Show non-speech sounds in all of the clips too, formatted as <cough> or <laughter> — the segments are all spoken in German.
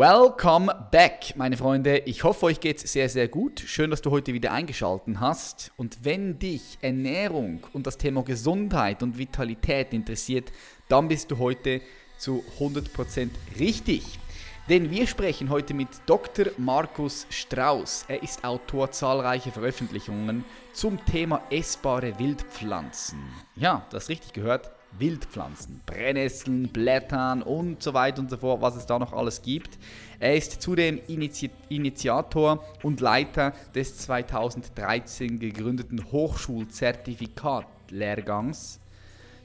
Welcome back, meine Freunde. Ich hoffe, euch geht's sehr, sehr gut. Schön, dass du heute wieder eingeschaltet hast. Und wenn dich Ernährung und das Thema Gesundheit und Vitalität interessiert, dann bist du heute zu 100% richtig. Denn wir sprechen heute mit Dr. Markus Strauß. Er ist Autor zahlreicher Veröffentlichungen zum Thema essbare Wildpflanzen. Ja, das richtig gehört. Wildpflanzen, Brennnesseln, Blättern und so weiter und so fort, was es da noch alles gibt. Er ist zudem Initi Initiator und Leiter des 2013 gegründeten Hochschulzertifikatlehrgangs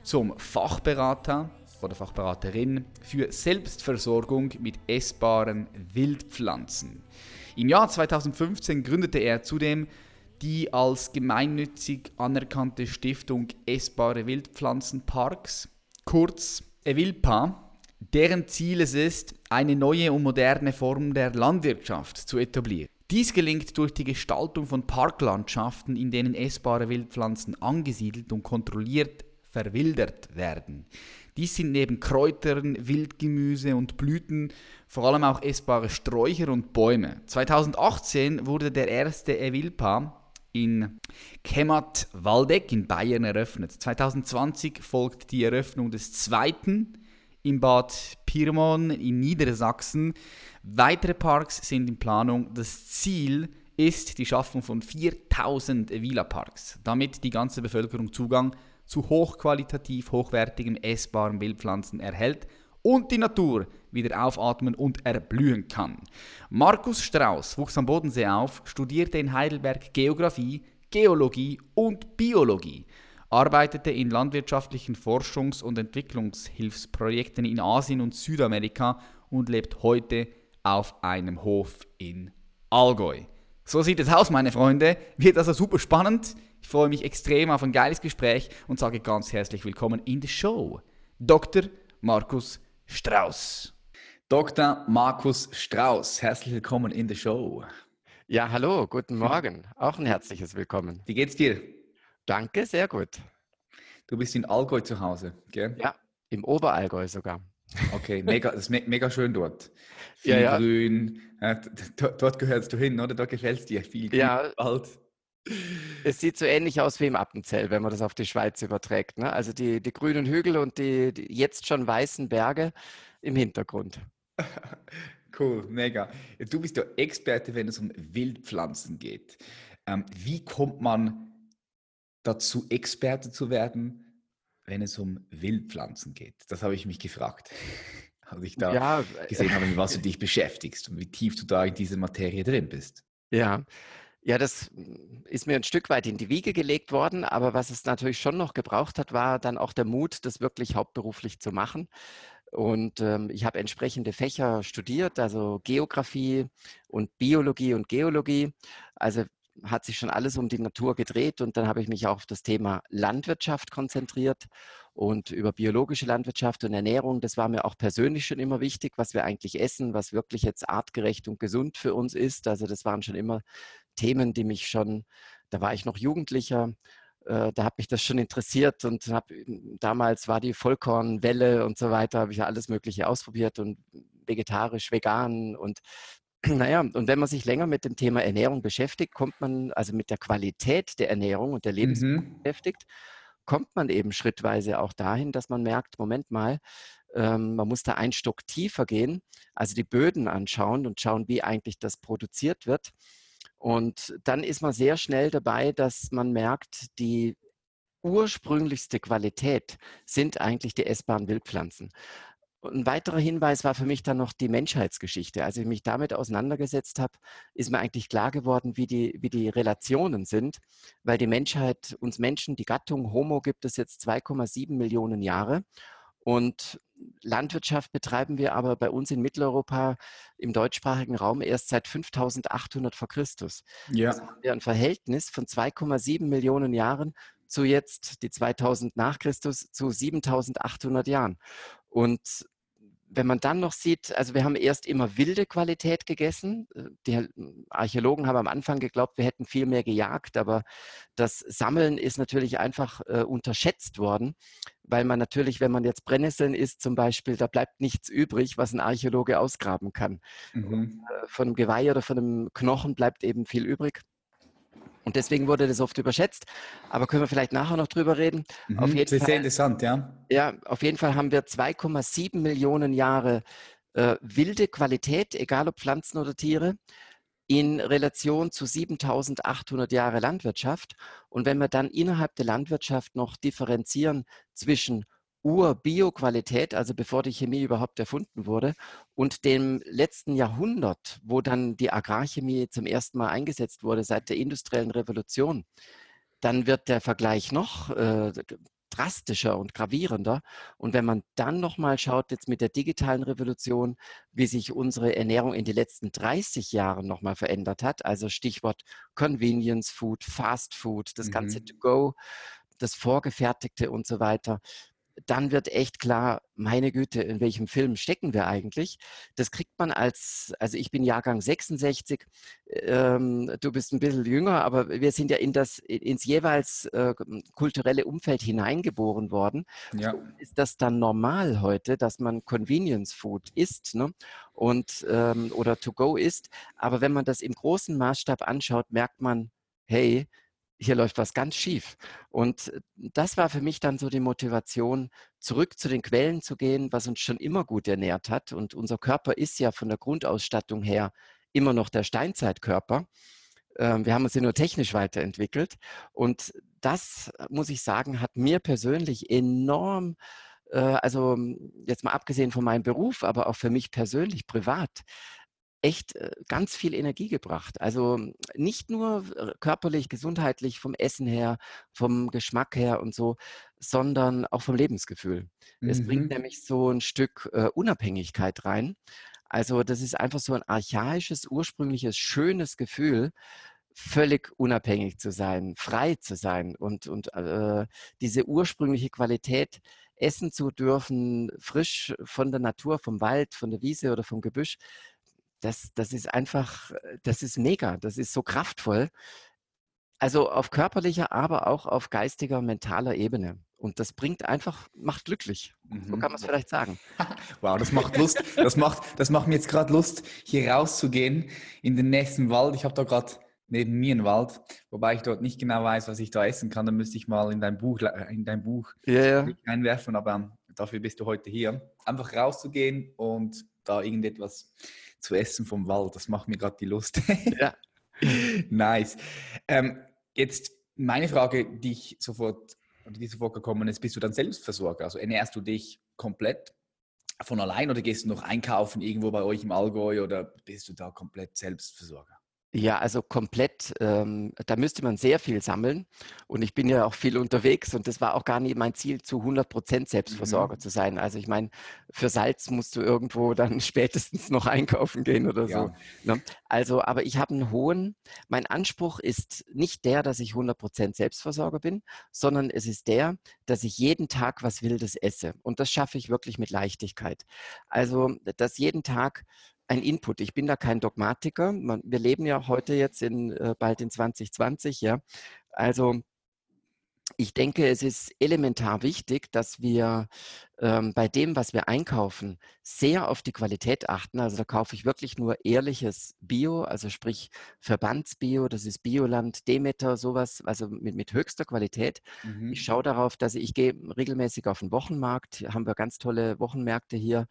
zum Fachberater oder Fachberaterin für Selbstversorgung mit essbaren Wildpflanzen. Im Jahr 2015 gründete er zudem die als gemeinnützig anerkannte Stiftung Essbare Wildpflanzenparks, kurz EWILPA, deren Ziel es ist, eine neue und moderne Form der Landwirtschaft zu etablieren. Dies gelingt durch die Gestaltung von Parklandschaften, in denen essbare Wildpflanzen angesiedelt und kontrolliert verwildert werden. Dies sind neben Kräutern, Wildgemüse und Blüten vor allem auch essbare Sträucher und Bäume. 2018 wurde der erste Evilpa in Kemat Waldeck in Bayern eröffnet. 2020 folgt die Eröffnung des zweiten in Bad Pyrmont in Niedersachsen. Weitere Parks sind in Planung. Das Ziel ist die Schaffung von 4000 Villa-Parks, damit die ganze Bevölkerung Zugang zu hochqualitativ hochwertigen essbaren Wildpflanzen erhält und die Natur wieder aufatmen und erblühen kann. Markus Strauß wuchs am Bodensee auf, studierte in Heidelberg Geographie, Geologie und Biologie, arbeitete in landwirtschaftlichen Forschungs- und Entwicklungshilfsprojekten in Asien und Südamerika und lebt heute auf einem Hof in Allgäu. So sieht es aus, meine Freunde. Wird also super spannend. Ich freue mich extrem auf ein geiles Gespräch und sage ganz herzlich willkommen in der Show. Dr. Markus Strauß. Dr. Markus Strauß, herzlich willkommen in der Show. Ja, hallo, guten Morgen. Auch ein herzliches Willkommen. Wie geht's dir? Danke, sehr gut. Du bist in Allgäu zu Hause, gell? Ja, im Oberallgäu sogar. Okay, mega, das ist me mega schön dort. Viel ja, ja. Grün. dort gehörst du hin, oder? Dort gefällt es dir. Viel Grün, ja. Es sieht so ähnlich aus wie im Appenzell, wenn man das auf die Schweiz überträgt. Ne? Also die, die grünen Hügel und die, die jetzt schon weißen Berge im Hintergrund. <laughs> Cool, mega. Du bist ja Experte, wenn es um Wildpflanzen geht. Ähm, wie kommt man dazu, Experte zu werden, wenn es um Wildpflanzen geht? Das habe ich mich gefragt, <laughs> als ich da ja, gesehen habe, mit was du dich beschäftigst und wie tief du da in dieser Materie drin bist. Ja, ja, das ist mir ein Stück weit in die Wiege gelegt worden, aber was es natürlich schon noch gebraucht hat, war dann auch der Mut, das wirklich hauptberuflich zu machen. Und ähm, ich habe entsprechende Fächer studiert, also Geografie und Biologie und Geologie. Also hat sich schon alles um die Natur gedreht und dann habe ich mich auch auf das Thema Landwirtschaft konzentriert und über biologische Landwirtschaft und Ernährung. Das war mir auch persönlich schon immer wichtig, was wir eigentlich essen, was wirklich jetzt artgerecht und gesund für uns ist. Also das waren schon immer Themen, die mich schon, da war ich noch Jugendlicher, äh, da hat mich das schon interessiert und hab, damals war die Vollkornwelle und so weiter, habe ich ja alles Mögliche ausprobiert und vegetarisch, vegan und <clears throat> naja, und wenn man sich länger mit dem Thema Ernährung beschäftigt, kommt man, also mit der Qualität der Ernährung und der Lebensmittel mhm. beschäftigt, kommt man eben schrittweise auch dahin, dass man merkt, Moment mal, ähm, man muss da einen Stock tiefer gehen, also die Böden anschauen und schauen, wie eigentlich das produziert wird. Und dann ist man sehr schnell dabei, dass man merkt, die ursprünglichste Qualität sind eigentlich die essbaren Wildpflanzen. ein weiterer Hinweis war für mich dann noch die Menschheitsgeschichte. Als ich mich damit auseinandergesetzt habe, ist mir eigentlich klar geworden, wie die, wie die Relationen sind, weil die Menschheit, uns Menschen, die Gattung Homo gibt es jetzt 2,7 Millionen Jahre und Landwirtschaft betreiben wir aber bei uns in Mitteleuropa im deutschsprachigen Raum erst seit 5800 vor Christus. Ja. Also haben wir ein Verhältnis von 2,7 Millionen Jahren zu jetzt die 2000 nach Christus zu 7800 Jahren. Und wenn man dann noch sieht, also wir haben erst immer wilde Qualität gegessen. Äh, die Archäologen haben am Anfang geglaubt, wir hätten viel mehr gejagt, aber das Sammeln ist natürlich einfach äh, unterschätzt worden, weil man natürlich, wenn man jetzt Brennnesseln isst zum Beispiel, da bleibt nichts übrig, was ein Archäologe ausgraben kann. Mhm. Äh, von einem Geweih oder von einem Knochen bleibt eben viel übrig. Und deswegen wurde das oft überschätzt. Aber können wir vielleicht nachher noch drüber reden. Mhm, auf jeden das ist Fall, sehr interessant, ja. Ja, auf jeden Fall haben wir 2,7 Millionen Jahre äh, wilde Qualität, egal ob Pflanzen oder Tiere, in Relation zu 7800 Jahre Landwirtschaft. Und wenn wir dann innerhalb der Landwirtschaft noch differenzieren zwischen Ur-Bio-Qualität, also bevor die Chemie überhaupt erfunden wurde, und dem letzten Jahrhundert, wo dann die Agrarchemie zum ersten Mal eingesetzt wurde, seit der industriellen Revolution, dann wird der Vergleich noch äh, drastischer und gravierender. Und wenn man dann nochmal schaut, jetzt mit der digitalen Revolution, wie sich unsere Ernährung in den letzten 30 Jahren nochmal verändert hat, also Stichwort Convenience Food, Fast Food, das mhm. ganze To-Go, das Vorgefertigte und so weiter, dann wird echt klar, meine Güte, in welchem Film stecken wir eigentlich? Das kriegt man als, also ich bin Jahrgang 66, ähm, du bist ein bisschen jünger, aber wir sind ja in das, ins jeweils äh, kulturelle Umfeld hineingeboren worden. Ja. So ist das dann normal heute, dass man Convenience Food isst ne? und, ähm, oder To Go isst? Aber wenn man das im großen Maßstab anschaut, merkt man, hey, hier läuft was ganz schief. Und äh, das war für mich dann so die Motivation, zurück zu den Quellen zu gehen, was uns schon immer gut ernährt hat. Und unser Körper ist ja von der Grundausstattung her immer noch der Steinzeitkörper. Ähm, wir haben uns ja nur technisch weiterentwickelt. Und das, äh, muss ich sagen, hat mir persönlich enorm äh, also jetzt mal abgesehen von meinem Beruf, aber auch für mich persönlich privat, echt äh, ganz viel Energie gebracht. Also nicht nur äh, körperlich, gesundheitlich, vom Essen her, vom Geschmack her und so, sondern auch vom Lebensgefühl. Mhm. Es bringt mhm. nämlich so ein Stück äh, Unabhängigkeit rein. Also das ist einfach so ein archaisches, ursprüngliches, schönes Gefühl, völlig unabhängig zu sein, frei zu sein und, und äh, diese ursprüngliche Qualität essen zu dürfen, frisch von der Natur, vom Wald, von der Wiese oder vom Gebüsch, das, das ist einfach, äh, das ist mega, das ist so kraftvoll. Also auf körperlicher, aber auch auf geistiger, mentaler Ebene. Und das bringt einfach, macht glücklich. Mhm. So kann man es vielleicht sagen. <laughs> wow, das macht Lust. Das macht, das macht mir jetzt gerade Lust, hier rauszugehen in den nächsten Wald. Ich habe da gerade neben mir einen Wald, wobei ich dort nicht genau weiß, was ich da essen kann. Da müsste ich mal in dein Buch, in dein Buch yeah. einwerfen, aber dafür bist du heute hier. Einfach rauszugehen und da irgendetwas zu essen vom Wald. Das macht mir gerade die Lust. <laughs> ja. nice. Ähm, jetzt meine Frage, die ich sofort, die sofort gekommen ist, bist du dann Selbstversorger? Also ernährst du dich komplett von allein oder gehst du noch einkaufen irgendwo bei euch im Allgäu oder bist du da komplett Selbstversorger? Ja, also komplett, ähm, da müsste man sehr viel sammeln. Und ich bin ja auch viel unterwegs und das war auch gar nicht mein Ziel, zu 100 Prozent Selbstversorger mhm. zu sein. Also ich meine, für Salz musst du irgendwo <laughs> dann spätestens noch einkaufen gehen oder ja. so. Ne? Also, aber ich habe einen hohen, mein Anspruch ist nicht der, dass ich 100 Prozent Selbstversorger bin, sondern es ist der, dass ich jeden Tag was Wildes esse. Und das schaffe ich wirklich mit Leichtigkeit. Also, dass jeden Tag ein Input. Ich bin da kein Dogmatiker. Man, wir leben ja heute jetzt in, äh, bald in 2020, ja. Also ich denke, es ist elementar wichtig, dass wir ähm, bei dem, was wir einkaufen, sehr auf die Qualität achten. Also da kaufe ich wirklich nur ehrliches Bio, also sprich Verbandsbio, das ist Bioland, Demeter, sowas, also mit, mit höchster Qualität. Mhm. Ich schaue darauf, dass ich, ich gehe regelmäßig auf den Wochenmarkt, haben wir ganz tolle Wochenmärkte hier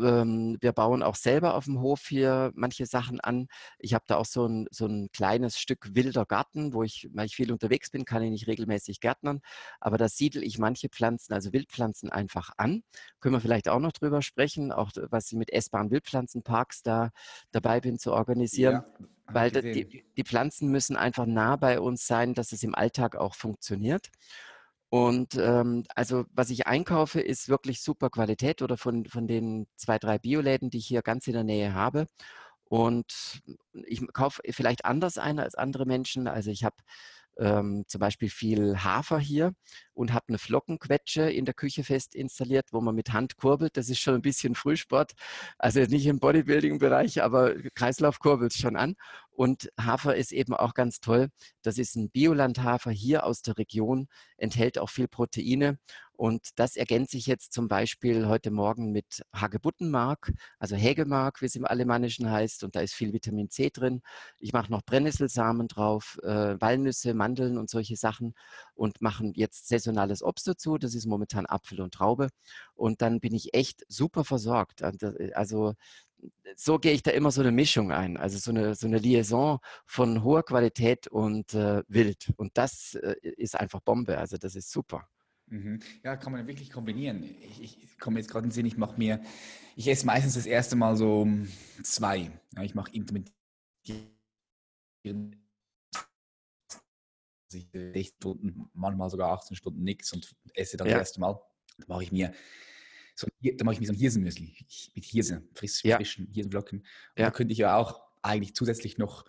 ähm, wir bauen auch selber auf dem Hof hier manche Sachen an. Ich habe da auch so ein, so ein kleines Stück wilder Garten, wo ich, weil ich viel unterwegs bin, kann ich nicht regelmäßig gärtnern. Aber da siedle ich manche Pflanzen, also Wildpflanzen, einfach an. Können wir vielleicht auch noch drüber sprechen, auch was ich mit essbaren Wildpflanzenparks da dabei bin zu organisieren. Ja weil die, die, Pflanzen müssen einfach nah bei uns sein, dass es im Alltag auch funktioniert. Und ähm, also was ich einkaufe, ist wirklich super Qualität oder von, von den zwei, drei Bioläden, die ich hier ganz in der Nähe habe. Und ich kaufe vielleicht anders ein als andere Menschen. Also ich habe ähm, zum Beispiel viel Hafer hier und habe eine Flockenquetsche in der Küche fest installiert, wo man mit Hand kurbelt. Das ist schon ein bisschen Frühsport, also nicht im Bodybuilding-Bereich, aber Kreislauf kurbelt schon an. Und Hafer ist eben auch ganz toll. Das ist ein Biolandhafer hier aus der Region, enthält auch viel Proteine. Und das ergänzt sich jetzt zum Beispiel heute Morgen mit Hagebuttenmark, also Hägemark, wie es im Alemannischen heißt. Und da ist viel Vitamin C drin. Ich mache noch Brennnesselsamen drauf, äh, Walnüsse, Mandeln und solche Sachen und mache jetzt saisonales Obst dazu. Das ist momentan Apfel und Traube. Und dann bin ich echt super versorgt. Also so gehe ich da immer so eine Mischung ein, also so eine, so eine Liaison von hoher Qualität und äh, wild. Und das äh, ist einfach Bombe, also das ist super. Mhm. Ja, kann man wirklich kombinieren. Ich, ich komme jetzt gerade in den Sinn, ich mache mir, ich esse meistens das erste Mal so zwei. Ja, ich mache intermittieren. 16 Stunden, manchmal sogar 18 Stunden nichts und esse dann ja. das erste Mal. Da mache ich mir so, da mache ich mir so ein Hirsenmüsli mit Hirse, frisch, ja. frischen Hirsenflocken. Ja. Da könnte ich ja auch eigentlich zusätzlich noch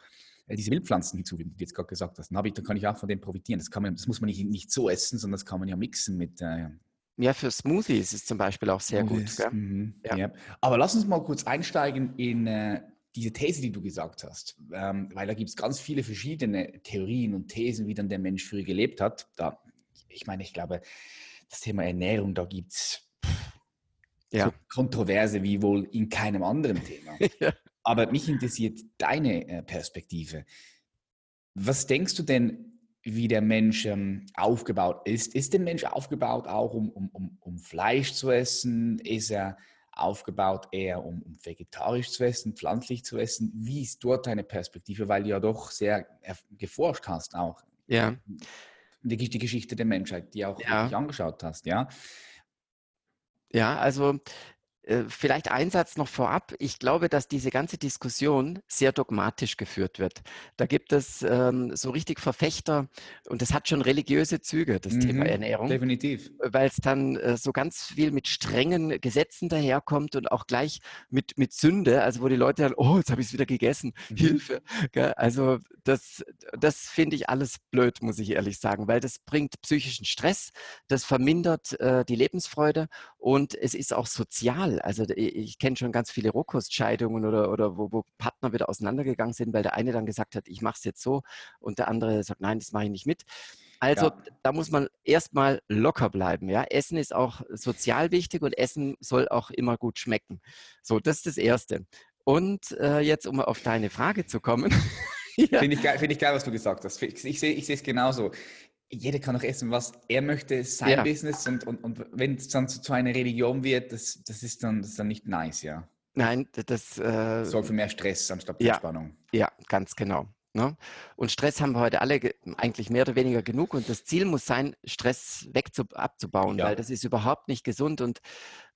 äh, diese Wildpflanzen hinzufügen, die du jetzt gerade gesagt hast. Dann, ich, dann kann ich auch von dem profitieren. Das, man, das muss man nicht, nicht so essen, sondern das kann man ja mixen mit. Äh, ja, für Smoothies ist zum Beispiel auch sehr Smoothies, gut. Mhm, ja. ja. Aber lass uns mal kurz einsteigen in äh, diese These, die du gesagt hast. Ähm, weil da gibt es ganz viele verschiedene Theorien und Thesen, wie dann der Mensch früher gelebt hat. Da, ich meine, ich glaube, das Thema Ernährung, da gibt es ja. so Kontroverse wie wohl in keinem anderen Thema. <laughs> ja. Aber mich interessiert deine äh, Perspektive. Was denkst du denn, wie der Mensch ähm, aufgebaut ist? Ist der Mensch aufgebaut auch, um, um, um, um Fleisch zu essen? Ist er aufgebaut eher, um, um, vegetarisch zu essen, pflanzlich zu essen? Wie ist dort deine Perspektive? Weil du ja doch sehr geforscht hast auch. Ja. Die, die Geschichte der Menschheit, die auch ja. angeschaut hast, ja. Ja, also vielleicht ein Satz noch vorab. Ich glaube, dass diese ganze Diskussion sehr dogmatisch geführt wird. Da gibt es ähm, so richtig Verfechter und das hat schon religiöse Züge, das mhm, Thema Ernährung. Definitiv. Weil es dann äh, so ganz viel mit strengen Gesetzen daherkommt und auch gleich mit, mit Sünde, also wo die Leute dann, oh, jetzt habe ich es wieder gegessen, mhm. Hilfe. Also das, das finde ich alles blöd, muss ich ehrlich sagen, weil das bringt psychischen Stress, das vermindert äh, die Lebensfreude und es ist auch sozial also ich kenne schon ganz viele Rohkostscheidungen oder, oder wo, wo, Partner wieder auseinandergegangen sind, weil der eine dann gesagt hat, ich mache es jetzt so und der andere sagt, nein, das mache ich nicht mit. Also ja. da muss man erstmal locker bleiben. Ja? Essen ist auch sozial wichtig und Essen soll auch immer gut schmecken. So, das ist das Erste. Und äh, jetzt, um auf deine Frage zu kommen. <laughs> ja. Finde ich, geil, find ich geil, was du gesagt hast. Ich, ich sehe es genauso jeder kann auch essen, was er möchte, sein ja. Business und, und, und wenn es dann zu, einer Religion wird, das, das, ist dann, das ist dann nicht nice, ja. Nein, das äh, sorgt für mehr Stress anstatt ja, Entspannung. Ja, ganz genau. Ne? Und Stress haben wir heute alle eigentlich mehr oder weniger genug und das Ziel muss sein, Stress abzubauen, ja. weil das ist überhaupt nicht gesund und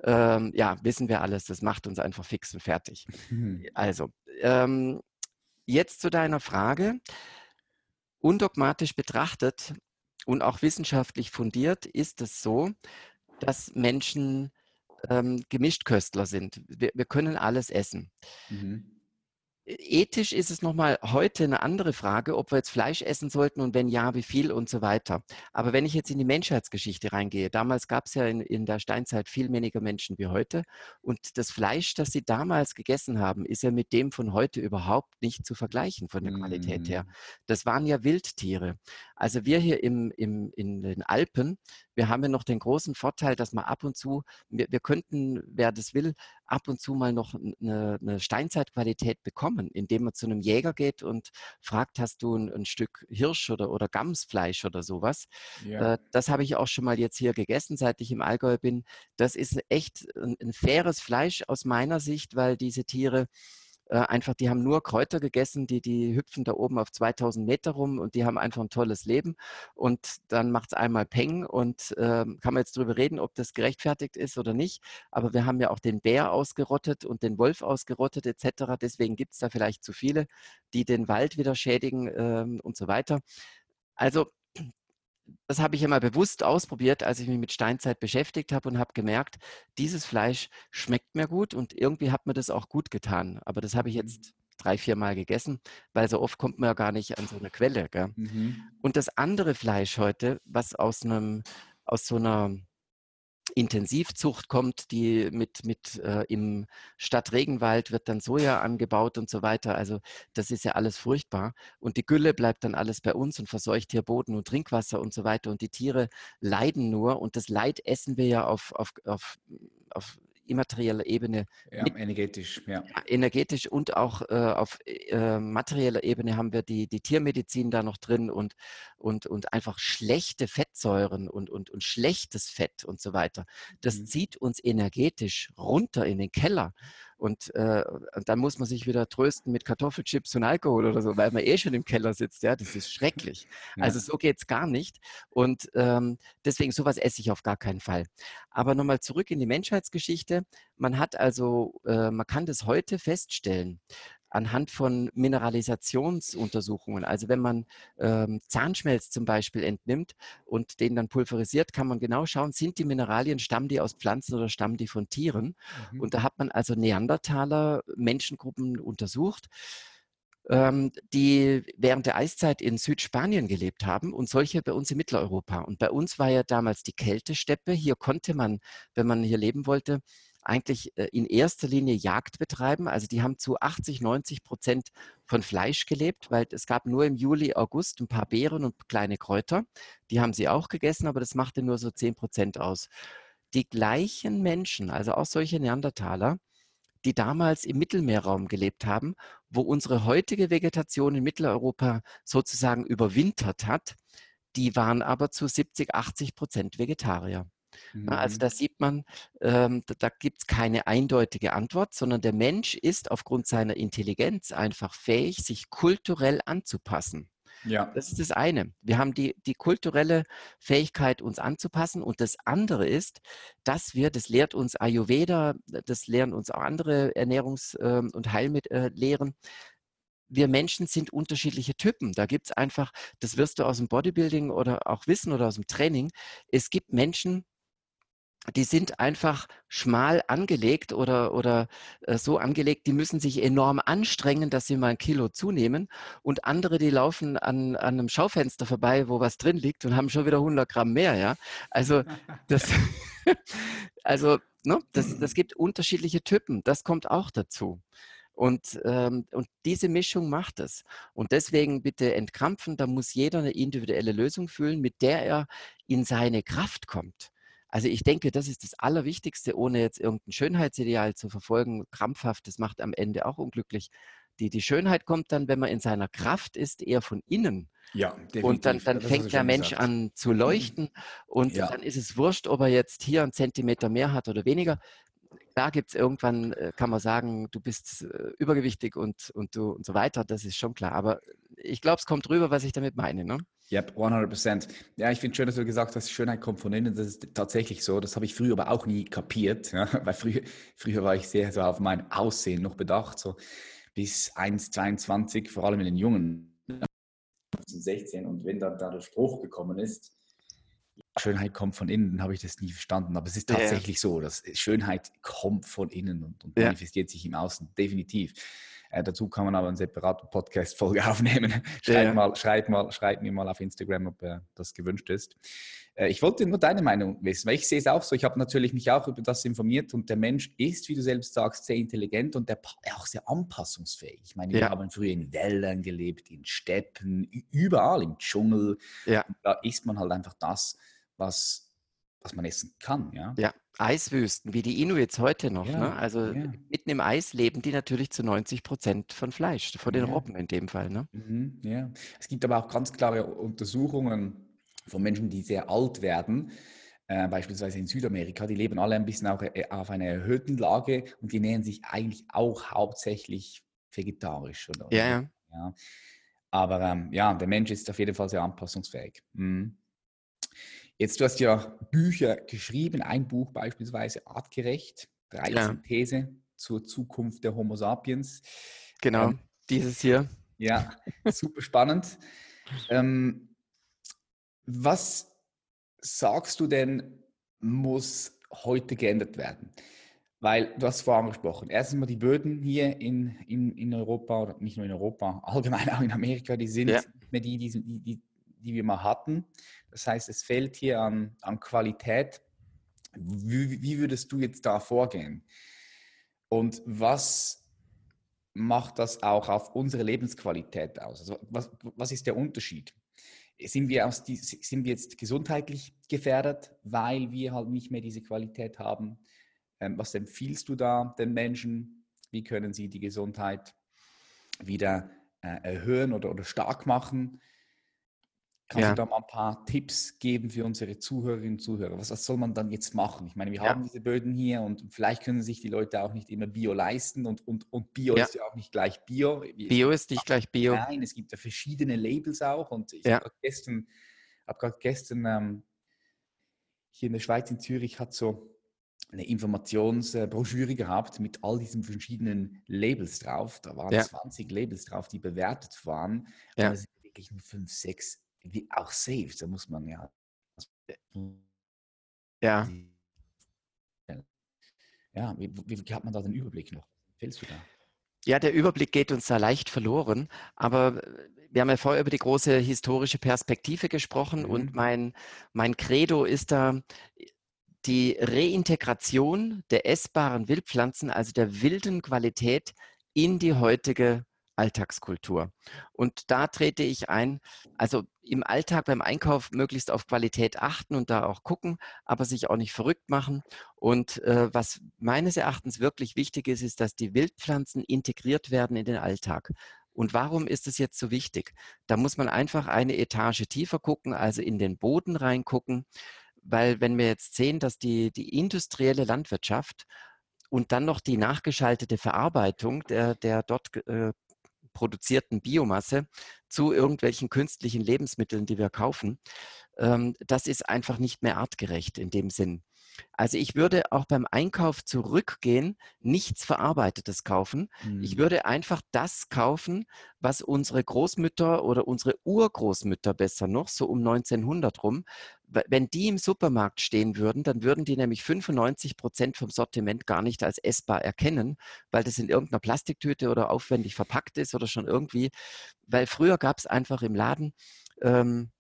ähm, ja, wissen wir alles, das macht uns einfach fix und fertig. Mhm. <laughs> Also, ähm, jetzt zu deiner Frage. Undogmatisch betrachtet und auch wissenschaftlich fundiert ist es so, dass Menschen ähm, Gemischtköstler sind. Wir, wir, können alles essen. Mhm. Ethisch ist es nochmal heute eine andere Frage, ob wir jetzt Fleisch essen sollten und wenn ja, wie viel und so weiter. Aber wenn ich jetzt in die Menschheitsgeschichte reingehe, damals gab es ja in, in der Steinzeit viel weniger Menschen wie heute und das Fleisch, das sie damals gegessen haben, ist ja mit dem von heute überhaupt nicht zu vergleichen von der mm. Qualität her. Mhm. Das waren ja Wildtiere. Also wir hier im, im, in den Alpen, wir haben ja noch den großen Vorteil, dass man ab und zu, wir, wir könnten, wer das will, ab und zu mal noch eine, eine Steinzeitqualität bekommen, indem man zu einem Jäger geht und fragt, hast du ein, ein Stück Hirsch oder, oder Gamsfleisch oder sowas. Ja. Äh, das habe ich auch schon mal jetzt hier gegessen, seit ich im Allgäu bin. Das ist echt ein, ein faires Fleisch aus meiner Sicht, weil diese Tiere äh, einfach, die haben nur Kräuter gegessen, die, die hüpfen da oben auf 2000 Meter rum und die haben einfach ein tolles Leben. Und dann macht es einmal Peng und äh, kann man jetzt darüber reden, ob das gerechtfertigt ist oder nicht. Aber wir haben ja auch den Bär ausgerottet und den Wolf ausgerottet etc. Deswegen gibt es da vielleicht zu viele, die den Wald wieder schädigen äh, und so weiter. Also das habe ich ja mal bewusst ausprobiert, als ich mich mit Steinzeit beschäftigt habe und habe gemerkt, dieses Fleisch schmeckt mir gut und irgendwie hat mir das auch gut getan. Aber das habe ich mhm. jetzt drei, vier Mal gegessen, weil so oft kommt man ja gar nicht an so eine Quelle. Mhm. Und das andere Fleisch heute, was aus einem, aus so einer Intensivzucht kommt, die mit, mit äh, im Stadtregenwald wird dann Soja angebaut und so weiter. Also das ist ja alles furchtbar. Und die Gülle bleibt dann alles bei uns und verseucht hier Boden und Trinkwasser und so weiter. Und die Tiere leiden nur und das Leid essen wir ja auf, auf, auf, auf immaterieller Ebene. Ja, energetisch, ja. Energetisch und auch äh, auf äh, materieller Ebene haben wir die, die Tiermedizin da noch drin und, und, und einfach schlechte Fettsäuren und, und, und schlechtes Fett und so weiter. Das mhm. zieht uns energetisch runter in den Keller. Und, äh, und dann muss man sich wieder trösten mit Kartoffelchips und Alkohol oder so, weil man eh schon im Keller sitzt. Ja, das ist schrecklich. Ja. Also so geht es gar nicht. Und ähm, deswegen sowas esse ich auf gar keinen Fall. Aber nochmal zurück in die Menschheitsgeschichte. Man hat also, äh, man kann das heute feststellen anhand von Mineralisationsuntersuchungen. Also wenn man ähm, Zahnschmelz zum Beispiel entnimmt und den dann pulverisiert, kann man genau schauen, sind die Mineralien, stammen die aus Pflanzen oder stammen die von Tieren? Mhm. Und da hat man also Neandertaler Menschengruppen untersucht ähm, die während der Eiszeit in Südspanien gelebt haben und solche bei uns in Mitteleuropa. Und bei uns war ja damals die Kältesteppe. Hier konnte man, wenn man hier leben wollte, eigentlich äh, in erster Linie Jagd betreiben. Also die haben zu 80, 90 Prozent von Fleisch gelebt, weil es gab nur im Juli, August ein paar Beeren und kleine Kräuter. Die haben sie auch gegessen, aber das machte nur so 10 Prozent aus. Die gleichen Menschen, also auch solche Neandertaler, die damals im Mittelmeerraum gelebt haben, wo unsere heutige Vegetation in Mitteleuropa sozusagen überwintert hat, die waren aber zu 70, 80 Prozent Vegetarier. Also mhm. da sieht man, ähm, da, da gibt es keine eindeutige Antwort, sondern der Mensch ist aufgrund seiner Intelligenz einfach fähig, sich kulturell anzupassen. Ja. Das ist das eine. Wir haben die, die kulturelle Fähigkeit, uns anzupassen. Und das andere ist, dass wir, das lehrt uns Ayurveda, das lehren uns auch andere Ernährungs- ähm, und Heilmitlehren, wir Menschen sind unterschiedliche Typen. Da gibt es einfach, das wirst du aus dem Bodybuilding oder auch wissen oder aus dem Training. Es gibt Menschen, die sind einfach schmal angelegt oder, oder äh, so angelegt, die müssen sich enorm anstrengen, dass sie mal ein Kilo zunehmen. Und andere, die laufen an, an einem Schaufenster vorbei, wo was drin liegt und haben schon wieder 100 Gramm mehr. Ja? Also, das, <laughs> <laughs> also ne, das, das gibt unterschiedliche Typen. Das kommt auch dazu. Und, ähm, und diese Mischung macht es. Und deswegen bitte entkrampfen, da muss jeder eine individuelle Lösung fühlen, mit der er in seine Kraft kommt. Also ich denke, das ist das Allerwichtigste, ohne jetzt irgendein Schönheitsideal zu verfolgen. Krampfhaft, das macht am Ende auch unglücklich. Die, die Schönheit kommt dann, wenn man in seiner Kraft ist, eher von innen. Ja, definitiv. Und dann, dann fängt der Mensch gesagt. an zu mhm. leuchten und ja. dann ist es wurscht, ob er jetzt hier einen Zentimeter mehr hat oder weniger. Da gibt es irgendwann, äh, kann man sagen, du bist äh, übergewichtig und, und, du, und so weiter, das ist schon klar. Aber ich glaube, es kommt rüber, was ich damit meine. Ne? Yep, 100%. Ja, ich finde schön, dass du gesagt hast, Schönheit kommt von innen. Das ist tatsächlich so. Das habe ich früher aber auch nie kapiert. Ja? <laughs> Weil früher, früher war ich sehr so auf mein Aussehen noch bedacht. So bis 1,22, vor allem in den Jungen, 16. Und wenn dann da der Spruch gekommen ist, Schönheit kommt von innen, dann habe ich das nie verstanden. Aber es ist tatsächlich ja. so, dass Schönheit kommt von innen und, und manifestiert sich im Außen. Definitiv. Äh, dazu kann man aber eine separate Podcast-Folge <laughs> aufnehmen. schreib, ja. mal, schreib, mal, schreib mir mal auf Instagram, ob äh, das gewünscht ist. Äh, ich wollte nur deine Meinung wissen, weil ich sehe es auch so. Ich habe natürlich mich auch über das informiert und der Mensch ist, wie du selbst sagst, sehr intelligent und der, auch sehr anpassungsfähig. Ich meine, wir ja. haben früher in Wäldern gelebt, in Steppen, überall im Dschungel. Ja. Da isst man halt einfach das, was, was man essen kann. Ja? ja, Eiswüsten, wie die Inuits heute noch. Ja, ne? Also ja. mitten im Eis leben die natürlich zu 90 Prozent von Fleisch, von den. Robben in dem Fall. Ne? Mhm, ja, es gibt aber auch ganz klare Untersuchungen von Menschen, die sehr alt werden. Äh, beispielsweise in Südamerika, die leben alle ein bisschen auch äh, auf einer erhöhten Lage und die nähern sich eigentlich auch hauptsächlich vegetarisch. Oder? Ja, ja. ja. Aber ähm, ja, der Mensch ist auf jeden Fall sehr anpassungsfähig. Mhm. Jetzt, du hast ja Bücher geschrieben, ein Buch beispielsweise Artgerecht, 13 ja. These zur Zukunft der Homo sapiens. Genau, ähm, dieses hier. Ja, super spannend. Ähm, was sagst du denn, muss heute geändert werden? Weil du hast vorher angesprochen. Erstens mal die Böden hier in, in, in Europa, oder nicht nur in Europa, allgemein auch in Amerika, die sind ja. nicht mehr die, die, die, die wir mal hatten. Das heißt, es fehlt hier an, an Qualität. Wie, wie würdest du jetzt da vorgehen? Und was macht das auch auf unsere Lebensqualität aus? Also was, was ist der Unterschied? Sind wir, aus die, sind wir jetzt gesundheitlich gefährdet, weil wir halt nicht mehr diese Qualität haben? Ähm, was empfiehlst du da den Menschen? Wie können sie die Gesundheit wieder äh, erhöhen oder, oder stark machen? Kannst ja. du da mal ein paar Tipps geben für unsere Zuhörerinnen und Zuhörer? Was, was, soll man dann jetzt machen? Ich meine, wir ja. haben diese Böden hier und vielleicht können sich die Leute auch nicht immer Bio leisten und, und, und Bio ja. ist ja auch nicht gleich Bio. Bio ist nicht gleich Bio. Nein, es gibt ja verschiedene Labels auch und ich habe gestern, hab gerade gestern ähm, hier in der Schweiz, in Zürich, hat so eine Informationsbroschüre gehabt mit all diesen verschiedenen Labels drauf. Da waren 20 Labels drauf, die bewertet waren. Ja. Und es sind wirklich nur 5, 6 wie auch safe, da muss man ja. Ja. <laughs> Ja, wie, wie, hat man da den Überblick noch? Fehlst du da? Ja, der Überblick geht uns da leicht verloren, aber wir haben ja vorher über die große historische Perspektive gesprochen mhm. und mein, mein Credo ist da die Reintegration der essbaren Wildpflanzen, also der wilden Qualität in die heutige Alltagskultur. Und da trete ich ein, also im Alltag beim Einkauf möglichst auf Qualität achten und da auch gucken, aber sich auch nicht verrückt machen. Und äh, was meines Erachtens wirklich wichtig ist, ist, dass die Wildpflanzen integriert werden in den Alltag. Und warum ist es jetzt so wichtig? Da muss man einfach eine Etage tiefer gucken, also in den Boden reingucken, weil wenn wir jetzt sehen, dass die, die industrielle Landwirtschaft und dann noch die nachgeschaltete Verarbeitung der, der dort äh, produzierten Biomasse zu irgendwelchen künstlichen Lebensmitteln, die wir kaufen, ähm, das ist einfach nicht mehr artgerecht in dem Sinn. Also ich würde auch beim Einkauf zurückgehen, nichts Verarbeitetes kaufen. Mhm. Ich würde einfach das kaufen, was unsere Großmütter oder unsere Urgroßmütter besser noch, so um 1900 rum, wenn die im Supermarkt stehen würden, dann würden die nämlich 95 Prozent vom Sortiment gar nicht als essbar erkennen, weil das in irgendeiner Plastiktüte oder aufwendig verpackt ist oder schon irgendwie, weil früher gab es einfach im Laden ähm,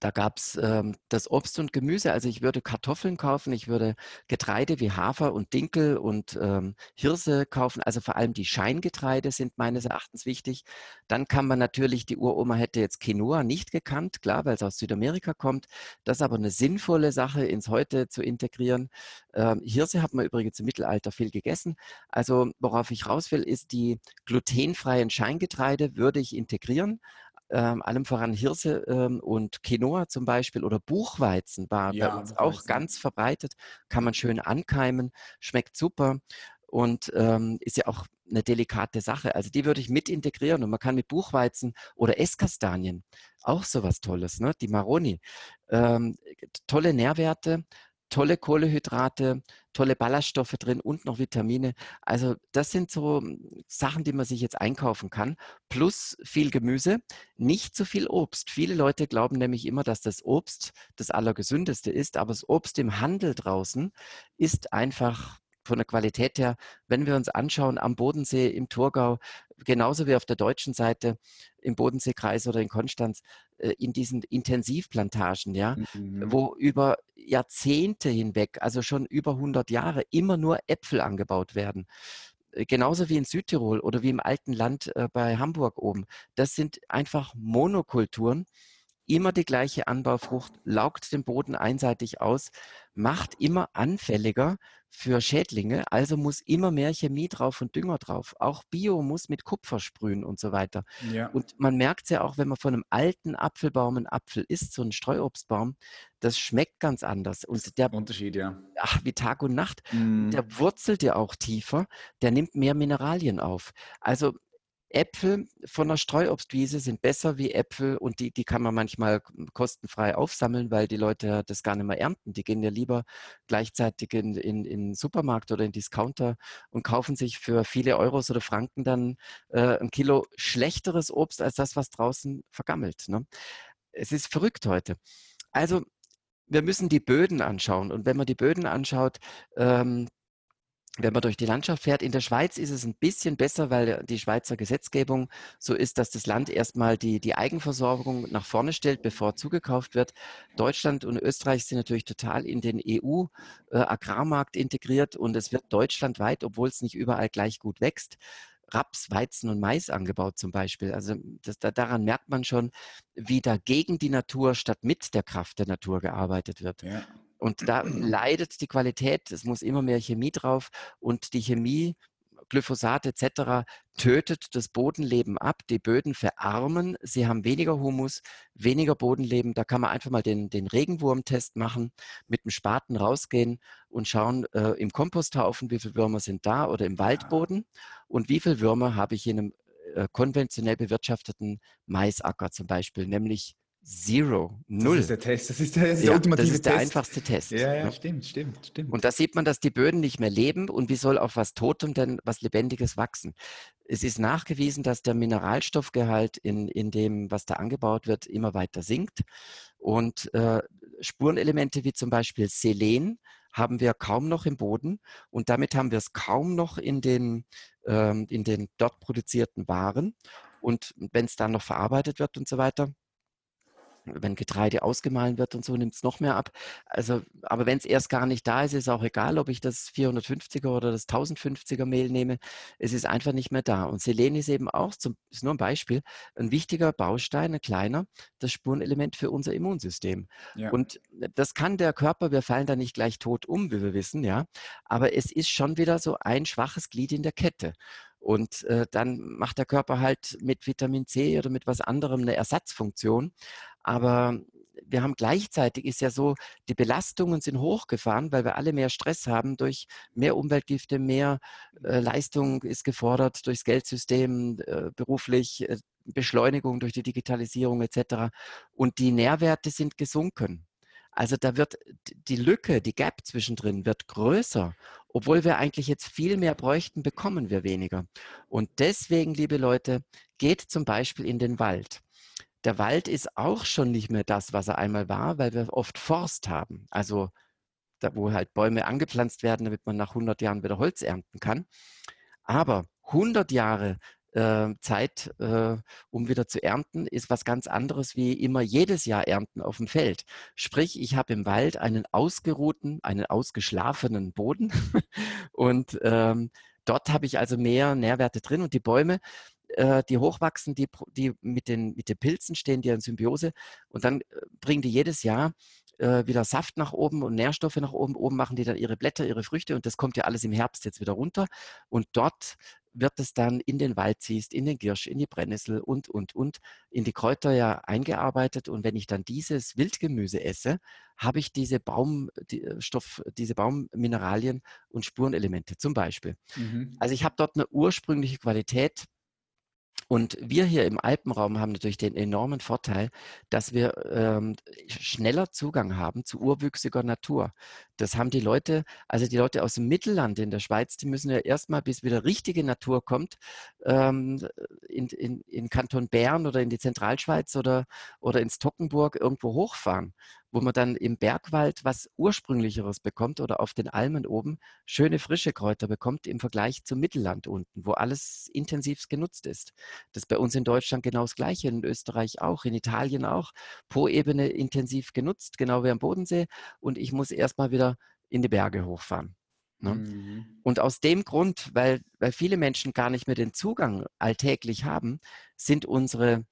da gab es ähm, das Obst und Gemüse. Also ich würde Kartoffeln kaufen, ich würde Getreide wie Hafer und Dinkel und ähm, Hirse kaufen. Also vor allem die Scheingetreide sind meines Erachtens wichtig. Dann kann man natürlich, die Uroma hätte jetzt Quinoa nicht gekannt, klar, weil es aus Südamerika kommt. Das ist aber eine sinnvolle Sache, ins Heute zu integrieren. Ähm, Hirse hat man übrigens im Mittelalter viel gegessen. Also worauf ich raus will, ist die glutenfreien Scheingetreide würde ich integrieren ähm, allem voran Hirse ähm, und Quinoa zum Beispiel oder Buchweizen war ja, bei uns auch ganz verbreitet, kann man schön ankeimen, schmeckt super und ähm, ist ja auch eine delikate Sache. Also die würde ich mit integrieren und man kann mit Buchweizen oder Esskastanien auch sowas Tolles, ne? die Maroni, ähm, tolle Nährwerte, tolle Kohlehydrate, tolle Ballaststoffe drin und noch Vitamine. Also das sind so hm, Sachen, die man sich jetzt einkaufen kann. Plus viel Gemüse, nicht so viel Obst. Viele Leute glauben nämlich immer, dass das Obst das Allergesündeste ist, aber das Obst im Handel draußen ist einfach von der Qualität her, wenn wir uns anschauen am Bodensee, im Thurgau, genauso wie auf der deutschen Seite im Bodenseekreis oder in Konstanz, äh, in diesen Intensivplantagen, ja, mhm. wo über Jahrzehnte hinweg, also schon über 100 Jahre, immer nur Äpfel angebaut werden. Äh, genauso wie in Südtirol oder wie im alten Land äh, bei Hamburg oben. Das sind einfach Monokulturen, immer die gleiche Anbaufrucht, laugt den Boden einseitig aus, macht immer anfälliger für Schädlinge, also muss immer mehr Chemie drauf und Dünger drauf. Auch Bio muss mit Kupfer sprühen und so weiter. Ja. Und man merkt es ja auch, wenn man von einem alten Apfelbaum einen Apfel isst, so einen Streuobstbaum, das schmeckt ganz anders. Und der Unterschied, ja. Ach, wie Tag und Nacht. Mm. Der wurzelt ja auch tiefer, der nimmt mehr Mineralien auf. Also Äpfel von der Streuobstwiese sind besser wie Äpfel und die, die kann man manchmal kostenfrei aufsammeln, weil die Leute das gar nicht mehr ernten. Die gehen ja lieber gleichzeitig in, in, in Supermarkt oder in Discounter und kaufen sich für viele Euros oder Franken dann äh, ein Kilo schlechteres Obst als das, was draußen vergammelt. Ne? Es ist verrückt heute. Also wir müssen die Böden anschauen und wenn man die Böden anschaut, ähm, wenn man durch die Landschaft fährt. In der Schweiz ist es ein bisschen besser, weil die Schweizer Gesetzgebung so ist, dass das Land erstmal die, die Eigenversorgung nach vorne stellt, bevor zugekauft wird. Deutschland und Österreich sind natürlich total in den EU-Agrarmarkt äh, integriert und es wird deutschlandweit, obwohl es nicht überall gleich gut wächst, Raps, Weizen und Mais angebaut zum Beispiel. Also das, da, daran merkt man schon, wie da gegen die Natur statt mit der Kraft der Natur gearbeitet wird. Ja. Und da leidet die Qualität, es muss immer mehr Chemie drauf und die Chemie, Glyphosat etc. tötet das Bodenleben ab, die Böden verarmen, sie haben weniger Humus, weniger Bodenleben. Da kann man einfach mal den, den Regenwurmtest machen, mit dem Spaten rausgehen und schauen äh, im Komposthaufen, wie viele Würmer sind da oder im Waldboden und wie viele Würmer habe ich in einem äh, konventionell bewirtschafteten Maisacker zum Beispiel, nämlich Zero, null. Das ist der Test, das ist der, das ist ja, der ultimative Das ist der Test. einfachste Test. Ja, ja, stimmt, stimmt, stimmt. Und da sieht man, dass die Böden nicht mehr leben und wie soll auf was Totem denn was Lebendiges wachsen? Es ist nachgewiesen, dass der Mineralstoffgehalt in, in dem, was da angebaut wird, immer weiter sinkt. Und äh, Spurenelemente wie zum Beispiel Selen haben wir kaum noch im Boden und damit haben wir es kaum noch in den, ähm, in den dort produzierten Waren. Und wenn es dann noch verarbeitet wird und so weiter, wenn Getreide ausgemahlen wird und so, nimmt es noch mehr ab. Also, aber wenn es erst gar nicht da ist, ist auch egal, ob ich das 450er oder das 1050er Mehl nehme. Es ist einfach nicht mehr da. Und Selen ist eben auch, zum, ist nur ein Beispiel, ein wichtiger Baustein, ein kleiner, das Spurenelement für unser Immunsystem. Ja. Und das kann der Körper, wir fallen da nicht gleich tot um, wie wir wissen, ja. Aber es ist schon wieder so ein schwaches Glied in der Kette. Und äh, dann macht der Körper halt mit Vitamin C oder mit was anderem eine Ersatzfunktion. Aber wir haben gleichzeitig ist ja so, die Belastungen sind hochgefahren, weil wir alle mehr Stress haben durch mehr Umweltgifte, mehr äh, Leistung ist gefordert durchs Geldsystem, äh, beruflich, äh, Beschleunigung durch die Digitalisierung etc. Und die Nährwerte sind gesunken. Also da wird die Lücke, die Gap zwischendrin wird größer. Obwohl wir eigentlich jetzt viel mehr bräuchten, bekommen wir weniger. Und deswegen, liebe Leute, geht zum Beispiel in den Wald der Wald ist auch schon nicht mehr das, was er einmal war, weil wir oft Forst haben. Also da, wo halt Bäume angepflanzt werden, damit man nach 100 Jahren wieder Holz ernten kann. Aber 100 Jahre äh, Zeit, äh, um wieder zu ernten, ist was ganz anderes wie immer jedes Jahr ernten auf dem Feld. Sprich, ich habe im Wald einen ausgeruhten, einen ausgeschlafenen Boden <laughs> und ähm, dort habe ich also mehr Nährwerte drin und die Bäume, äh, die hochwachsen, die, die mit, den, mit den Pilzen stehen, die in Symbiose und dann äh, bringen die jedes Jahr äh, wieder Saft nach oben und Nährstoffe nach oben. Oben machen die dann ihre Blätter, ihre Früchte und das kommt ja alles im Herbst jetzt wieder runter. Und dort wird es dann in den Wald ziehst, in den Girsch, in die Brennnessel und, und, und, in die Kräuter ja eingearbeitet. Und wenn ich dann dieses Wildgemüse esse, habe ich diese Baumstoff, die, diese Baummineralien und Spurenelemente zum Beispiel. Mhm. Also ich habe dort eine ursprüngliche Qualität und wir hier im Alpenraum haben natürlich den enormen Vorteil, dass wir ähm, schneller Zugang haben zu urwüchsiger Natur. Das haben die Leute, also die Leute aus dem Mittelland in der Schweiz, die müssen ja erstmal, bis wieder richtige Natur kommt, ähm, in, in, in Kanton Bern oder in die Zentralschweiz oder, oder ins Tockenburg irgendwo hochfahren wo man dann im Bergwald was ursprünglicheres bekommt oder auf den Almen oben schöne frische Kräuter bekommt im Vergleich zum Mittelland unten, wo alles intensiv genutzt ist. Das ist bei uns in Deutschland genau das Gleiche, in Österreich auch, in Italien auch. Po-Ebene intensiv genutzt, genau wie am Bodensee. Und ich muss erstmal wieder in die Berge hochfahren. Ne? Mhm. Und aus dem Grund, weil, weil viele Menschen gar nicht mehr den Zugang alltäglich haben, sind unsere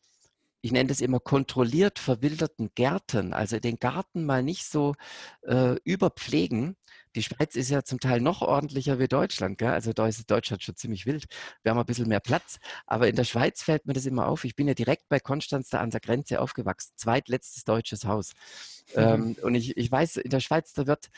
ich nenne das immer kontrolliert verwilderten Gärten, also den Garten mal nicht so äh, überpflegen. Die Schweiz ist ja zum Teil noch ordentlicher wie Deutschland, gell? also da ist Deutschland schon ziemlich wild. Wir haben ein bisschen mehr Platz, aber in der Schweiz fällt mir das immer auf. Ich bin ja direkt bei Konstanz da an der Grenze aufgewachsen, zweitletztes deutsches Haus. Mhm. Ähm, und ich, ich weiß, in der Schweiz, da wird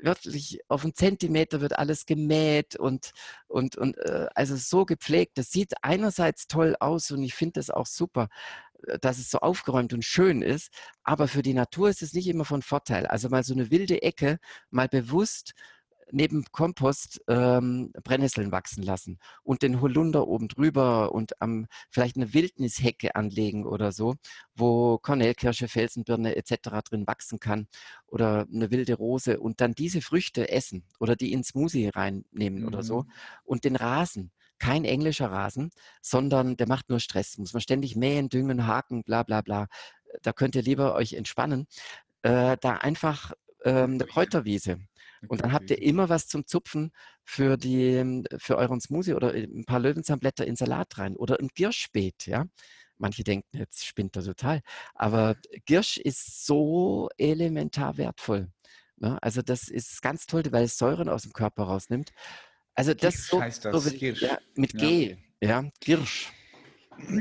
wirklich auf einen Zentimeter wird alles gemäht und, und, und äh, also so gepflegt. Das sieht einerseits toll aus und ich finde das auch super. Dass es so aufgeräumt und schön ist. Aber für die Natur ist es nicht immer von Vorteil. Also mal so eine wilde Ecke, mal bewusst neben Kompost ähm, Brennnesseln wachsen lassen und den Holunder oben drüber und am, vielleicht eine Wildnishecke anlegen oder so, wo Kornelkirsche, Felsenbirne etc. drin wachsen kann oder eine wilde Rose und dann diese Früchte essen oder die ins Smoothie reinnehmen mhm. oder so mhm. und den Rasen kein englischer Rasen, sondern der macht nur Stress. Muss man ständig mähen, düngen, haken, bla bla bla. Da könnt ihr lieber euch entspannen. Äh, da einfach ähm, eine Kräuterwiese. Und dann habt ihr immer was zum Zupfen für, die, für euren Smoothie oder ein paar Löwenzahnblätter in Salat rein oder ein Girschbeet, ja. Manche denken, jetzt spinnt er total. Aber Girsch ist so elementar wertvoll. Ne? Also das ist ganz toll, weil es Säuren aus dem Körper rausnimmt. Also das, so, heißt das, so Girsch. Ja, mit G, ja, ja Girsch.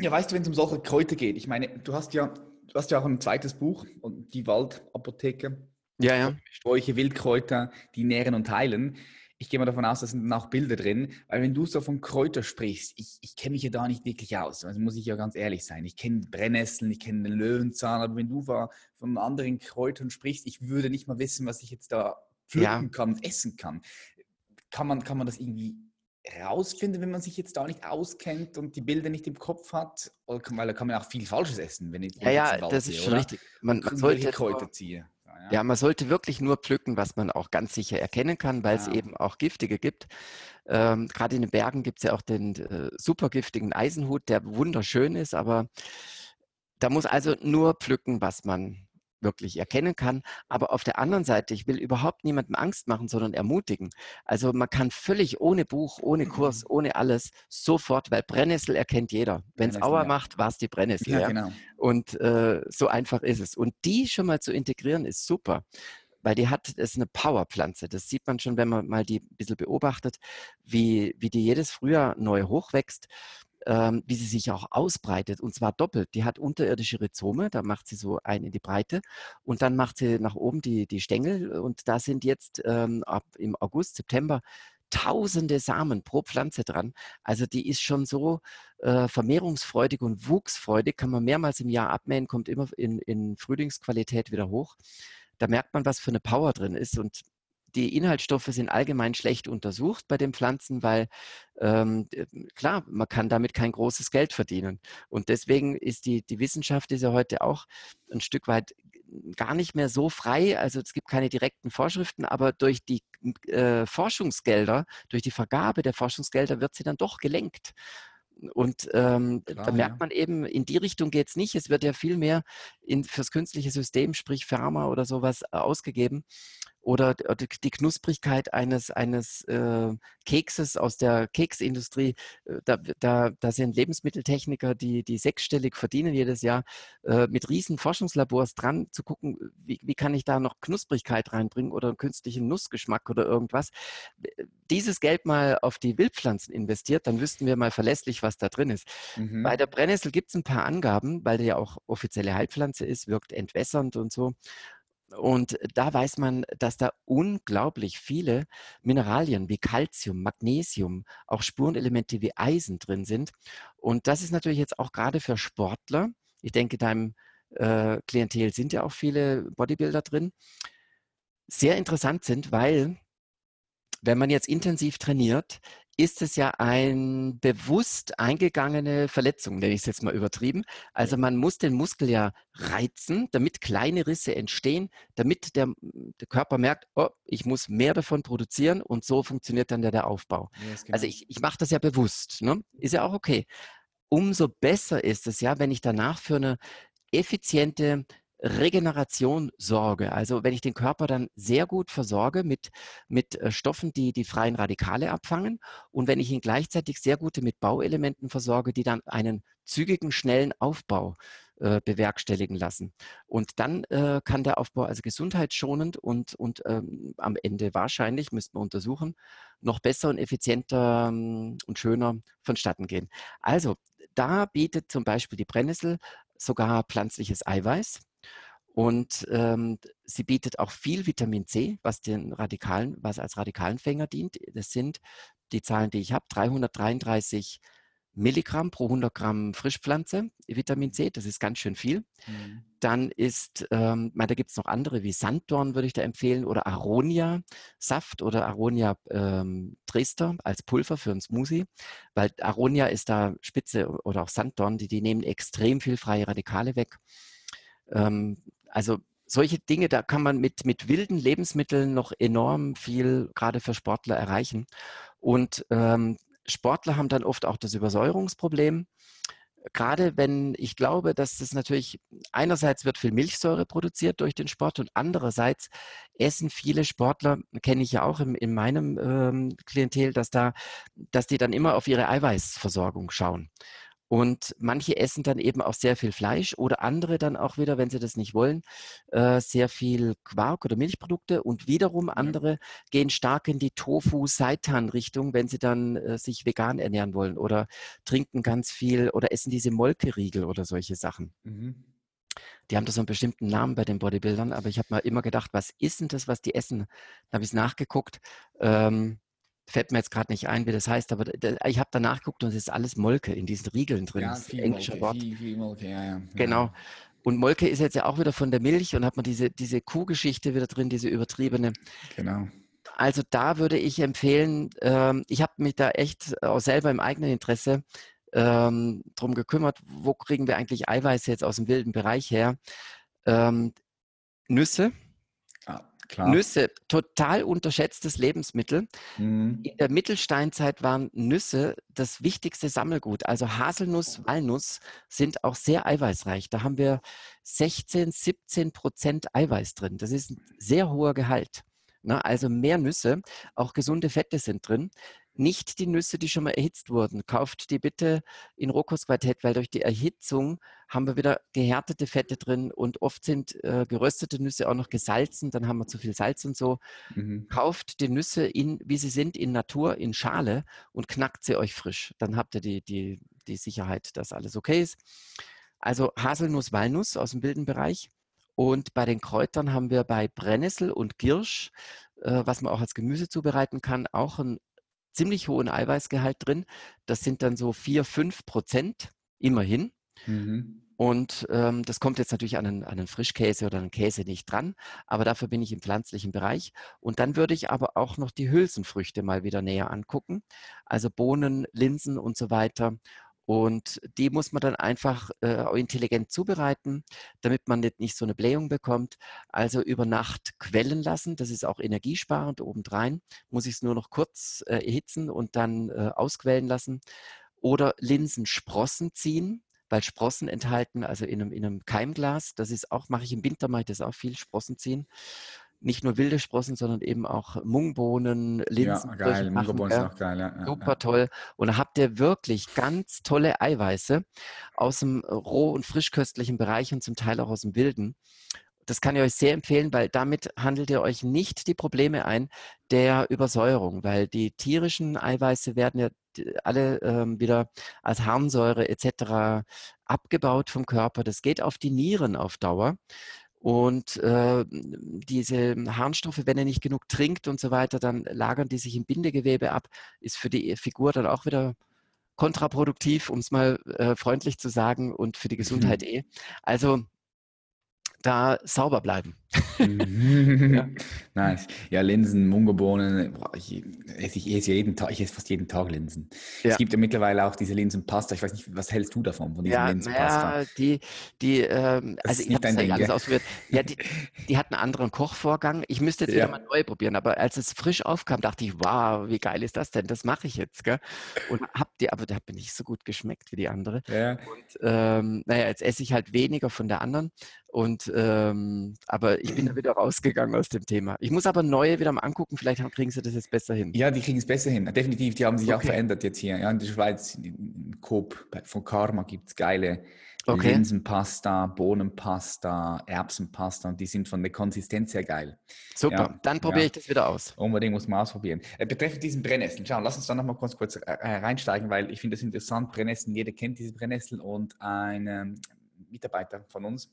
Ja, weißt du, wenn es um solche Kräuter geht, ich meine, du hast ja, du hast ja auch ein zweites Buch, die Waldapotheke. Ja, ja. Sträuche, Wildkräuter, die nähren und heilen. Ich gehe mal davon aus, da sind dann auch Bilder drin, weil wenn du so von Kräuter sprichst, ich, ich kenne mich ja da nicht wirklich aus. Also muss ich ja ganz ehrlich sein. Ich kenne Brennnesseln, ich kenne den Löwenzahn, aber wenn du von anderen Kräutern sprichst, ich würde nicht mal wissen, was ich jetzt da pflücken ja. kann, essen kann kann man, kann man das irgendwie rausfinden, wenn man sich jetzt da nicht auskennt und die Bilder nicht im Kopf hat? Oder weil da kann man auch viel Falsches essen, wenn ich Ja, ja, das ist schon oder? richtig. Man, man sollte Kräuter ziehe. Ja, ja. man sollte wirklich nur pflücken, was man auch ganz sicher erkennen kann, weil ja. es eben auch giftige gibt. Ähm, Gerade in den Bergen gibt es ja auch den äh, supergiftigen Eisenhut, der wunderschön ist, aber da muss also nur pflücken, was man wirklich erkennen kann. Aber auf der anderen Seite, ich will überhaupt niemandem Angst machen, sondern ermutigen. Also man kann völlig ohne Buch, ohne Kurs, mhm. ohne alles sofort, weil Brennnessel erkennt jeder. Wenn es Auer ja. macht, war es die Brennnessel. Ja, ja. Genau. Und äh, so einfach ist es. Und die schon mal zu integrieren, ist super weil die hat, ist eine Powerpflanze. Das sieht man schon, wenn man mal die ein bisschen beobachtet, wie, wie die jedes Frühjahr neu hochwächst ähm, wie sie sich auch ausbreitet und zwar doppelt. Die hat unterirdische Rhizome, da macht sie so ein in die Breite und dann macht sie nach oben die, die Stängel und da sind jetzt ähm, ab im August, September tausende Samen pro Pflanze dran. Also die ist schon so äh, vermehrungsfreudig und wuchsfreudig, kann man mehrmals im Jahr abmähen, kommt immer in, in Frühlingsqualität wieder hoch. Da merkt man, was für eine Power drin ist. Und die Inhaltsstoffe sind allgemein schlecht untersucht bei den Pflanzen, weil ähm, klar, man kann damit kein großes Geld verdienen. Und deswegen ist die, die Wissenschaft ist ja heute auch ein Stück weit gar nicht mehr so frei. Also es gibt keine direkten Vorschriften, aber durch die äh, Forschungsgelder, durch die Vergabe der Forschungsgelder wird sie dann doch gelenkt. Und ähm, Klar, da merkt man eben, in die Richtung geht es nicht. Es wird ja viel mehr in, fürs künstliche System, sprich Pharma oder sowas, ausgegeben oder die Knusprigkeit eines, eines äh, Kekses aus der Keksindustrie. Äh, da, da, da sind Lebensmitteltechniker, die, die sechsstellig verdienen jedes Jahr, äh, mit riesen Forschungslabors dran zu gucken, wie, wie kann ich da noch Knusprigkeit reinbringen oder einen künstlichen Nussgeschmack oder irgendwas. Dieses Geld mal auf die Wildpflanzen investiert, dann wüssten wir mal verlässlich, was da drin ist. Mhm. Bei der Brennnessel gibt es ein paar Angaben, weil der ja auch offizielle Heilpflanze ist, wirkt entwässernd und so. Und da weiß man, dass da unglaublich viele Mineralien wie Calcium, Magnesium, auch Spurenelemente wie Eisen drin sind. Und das ist natürlich jetzt auch gerade für Sportler, ich denke, deinem äh, Klientel sind ja auch viele Bodybuilder drin, sehr interessant sind, weil wenn man jetzt intensiv trainiert, ist es ja eine bewusst eingegangene Verletzung, nenne ich es jetzt mal übertrieben. Also man muss den Muskel ja reizen, damit kleine Risse entstehen, damit der, der Körper merkt, oh, ich muss mehr davon produzieren und so funktioniert dann ja der Aufbau. Yes, genau. Also ich, ich mache das ja bewusst, ne? ist ja auch okay. Umso besser ist es ja, wenn ich danach für eine effiziente Regeneration sorge. Also wenn ich den Körper dann sehr gut versorge mit, mit äh, Stoffen, die die freien Radikale abfangen und wenn ich ihn gleichzeitig sehr gut mit Bauelementen versorge, die dann einen zügigen, schnellen Aufbau äh, bewerkstelligen lassen. Und dann äh, kann der Aufbau also gesundheitsschonend und, und ähm, am Ende wahrscheinlich, müssten wir untersuchen, noch besser und effizienter ähm, und schöner vonstatten gehen. Also da bietet zum Beispiel die Brennnessel sogar pflanzliches Eiweiß. Und ähm, sie bietet auch viel Vitamin C, was den Radikalen, was als Radikalenfänger dient. Das sind die Zahlen, die ich habe, 333 Milligramm pro 100 Gramm Frischpflanze, Vitamin C, das ist ganz schön viel. Mhm. Dann ist, ähm, da gibt es noch andere wie Sanddorn, würde ich da empfehlen, oder Aronia-Saft oder Aronia ähm, als Pulver für ein Smoothie, weil Aronia ist da Spitze oder auch Sanddorn, die, die nehmen extrem viel freie Radikale weg. Ähm, also solche Dinge, da kann man mit, mit wilden Lebensmitteln noch enorm viel gerade für Sportler erreichen. Und ähm, Sportler haben dann oft auch das Übersäuerungsproblem. Gerade wenn ich glaube, dass das natürlich einerseits wird viel Milchsäure produziert durch den Sport und andererseits essen viele Sportler, kenne ich ja auch in, in meinem ähm, Klientel, dass da, dass die dann immer auf ihre Eiweißversorgung schauen. Und manche essen dann eben auch sehr viel Fleisch oder andere dann auch wieder, wenn sie das nicht wollen, äh, sehr viel Quark oder Milchprodukte. Und wiederum andere gehen stark in die Tofu-Seitan-Richtung, wenn sie dann äh, sich vegan ernähren wollen oder trinken ganz viel oder essen diese Molkeriegel oder solche Sachen. Mhm. Die haben da so einen bestimmten Namen bei den Bodybuildern, aber ich habe mal immer gedacht, was ist denn das, was die essen? Da habe ich es nachgeguckt. Ähm, fällt mir jetzt gerade nicht ein, wie das heißt, aber ich habe da nachgeguckt und es ist alles Molke in diesen Riegeln drin. Ja, viel englische Molke, Wort. Viel, viel Molke, ja, ja. Genau. Und Molke ist jetzt ja auch wieder von der Milch und hat man diese, diese Kuhgeschichte wieder drin, diese übertriebene. Genau. Also da würde ich empfehlen, ähm, ich habe mich da echt auch selber im eigenen Interesse ähm, drum gekümmert, wo kriegen wir eigentlich Eiweiß jetzt aus dem wilden Bereich her? Ähm, Nüsse, Klar. Nüsse, total unterschätztes Lebensmittel. Mhm. In der Mittelsteinzeit waren Nüsse das wichtigste Sammelgut. Also Haselnuss, Walnuss sind auch sehr eiweißreich. Da haben wir 16, 17 Prozent Eiweiß drin. Das ist ein sehr hoher Gehalt. Na, also mehr Nüsse, auch gesunde Fette sind drin nicht die Nüsse, die schon mal erhitzt wurden. Kauft die bitte in Rohkostquartett, weil durch die Erhitzung haben wir wieder gehärtete Fette drin und oft sind äh, geröstete Nüsse auch noch gesalzen, dann haben wir zu viel Salz und so. Mhm. Kauft die Nüsse, in, wie sie sind, in Natur, in Schale und knackt sie euch frisch. Dann habt ihr die, die, die Sicherheit, dass alles okay ist. Also Haselnuss, Walnuss aus dem wilden Bereich. Und bei den Kräutern haben wir bei Brennnessel und Girsch, äh, was man auch als Gemüse zubereiten kann, auch ein ziemlich hohen Eiweißgehalt drin. Das sind dann so 4, 5 Prozent immerhin. Mhm. Und ähm, das kommt jetzt natürlich an einen, an einen, Frischkäse oder einen Käse nicht dran, aber dafür bin ich im pflanzlichen Bereich. Und dann würde ich aber auch noch die Hülsenfrüchte mal wieder näher angucken, also Bohnen, Linsen und so weiter. Und die muss man dann einfach äh, intelligent zubereiten, damit man nicht, nicht so eine Blähung bekommt. Also über Nacht quellen lassen, das ist auch energiesparend obendrein. Muss ich es nur noch kurz äh, erhitzen und dann äh, ausquellen lassen. Oder Linsensprossen ziehen, weil Sprossen enthalten, also in einem, in einem Keimglas, das ist auch, mache ich im Winter, mache ich das auch viel, Sprossen ziehen nicht nur wilde Sprossen, sondern eben auch Mungbohnen, Linsen. Ja, geil, Mungbohnen ist auch geil. Ja, super ja. toll. Und da habt ihr wirklich ganz tolle Eiweiße aus dem roh- und frischköstlichen Bereich und zum Teil auch aus dem wilden. Das kann ich euch sehr empfehlen, weil damit handelt ihr euch nicht die Probleme ein der Übersäuerung, weil die tierischen Eiweiße werden ja alle ähm, wieder als Harnsäure etc. abgebaut vom Körper. Das geht auf die Nieren auf Dauer. Und äh, diese Harnstoffe, wenn er nicht genug trinkt und so weiter, dann lagern die sich im Bindegewebe ab, ist für die Figur dann auch wieder kontraproduktiv, um es mal äh, freundlich zu sagen, und für die Gesundheit eh. Also da sauber bleiben. Mhm. <laughs> ja. <laughs> Nice. Ja, Linsen, Mungobohnen, ich esse, ich esse jeden Tag, ich esse fast jeden Tag Linsen. Ja. Es gibt ja mittlerweile auch diese Linsenpasta. Ich weiß nicht, was hältst du davon, von dieser ja, Linsenpasta? Ja, die, die, ähm, also ich habe das ja alles ausprobiert. Ja, die, <laughs> die hat einen anderen Kochvorgang. Ich müsste jetzt wieder mal neu probieren, aber als es frisch aufkam, dachte ich, wow, wie geil ist das denn? Das mache ich jetzt, gell? Und hab die, aber der hat mir nicht so gut geschmeckt wie die andere. Ja. Und ähm, naja, jetzt esse ich halt weniger von der anderen. Und ähm, aber ich bin da wieder rausgegangen aus dem Thema. Ich muss aber neue wieder mal angucken, vielleicht kriegen sie das jetzt besser hin. Ja, die kriegen es besser hin. Definitiv, die haben sich okay. auch verändert jetzt hier. Ja, in der Schweiz, in Coop von Karma gibt es geile okay. Linsenpasta, Bohnenpasta, Erbsenpasta und die sind von der Konsistenz her geil. Super, ja, dann probiere ja. ich das wieder aus. Unbedingt muss man ausprobieren. Äh, betreffend diesen Brennnesseln, schau, lass uns da nochmal kurz, kurz äh, äh, reinsteigen, weil ich finde das interessant. Brennnesseln, jeder kennt diese Brennnesseln und ein ähm, Mitarbeiter von uns,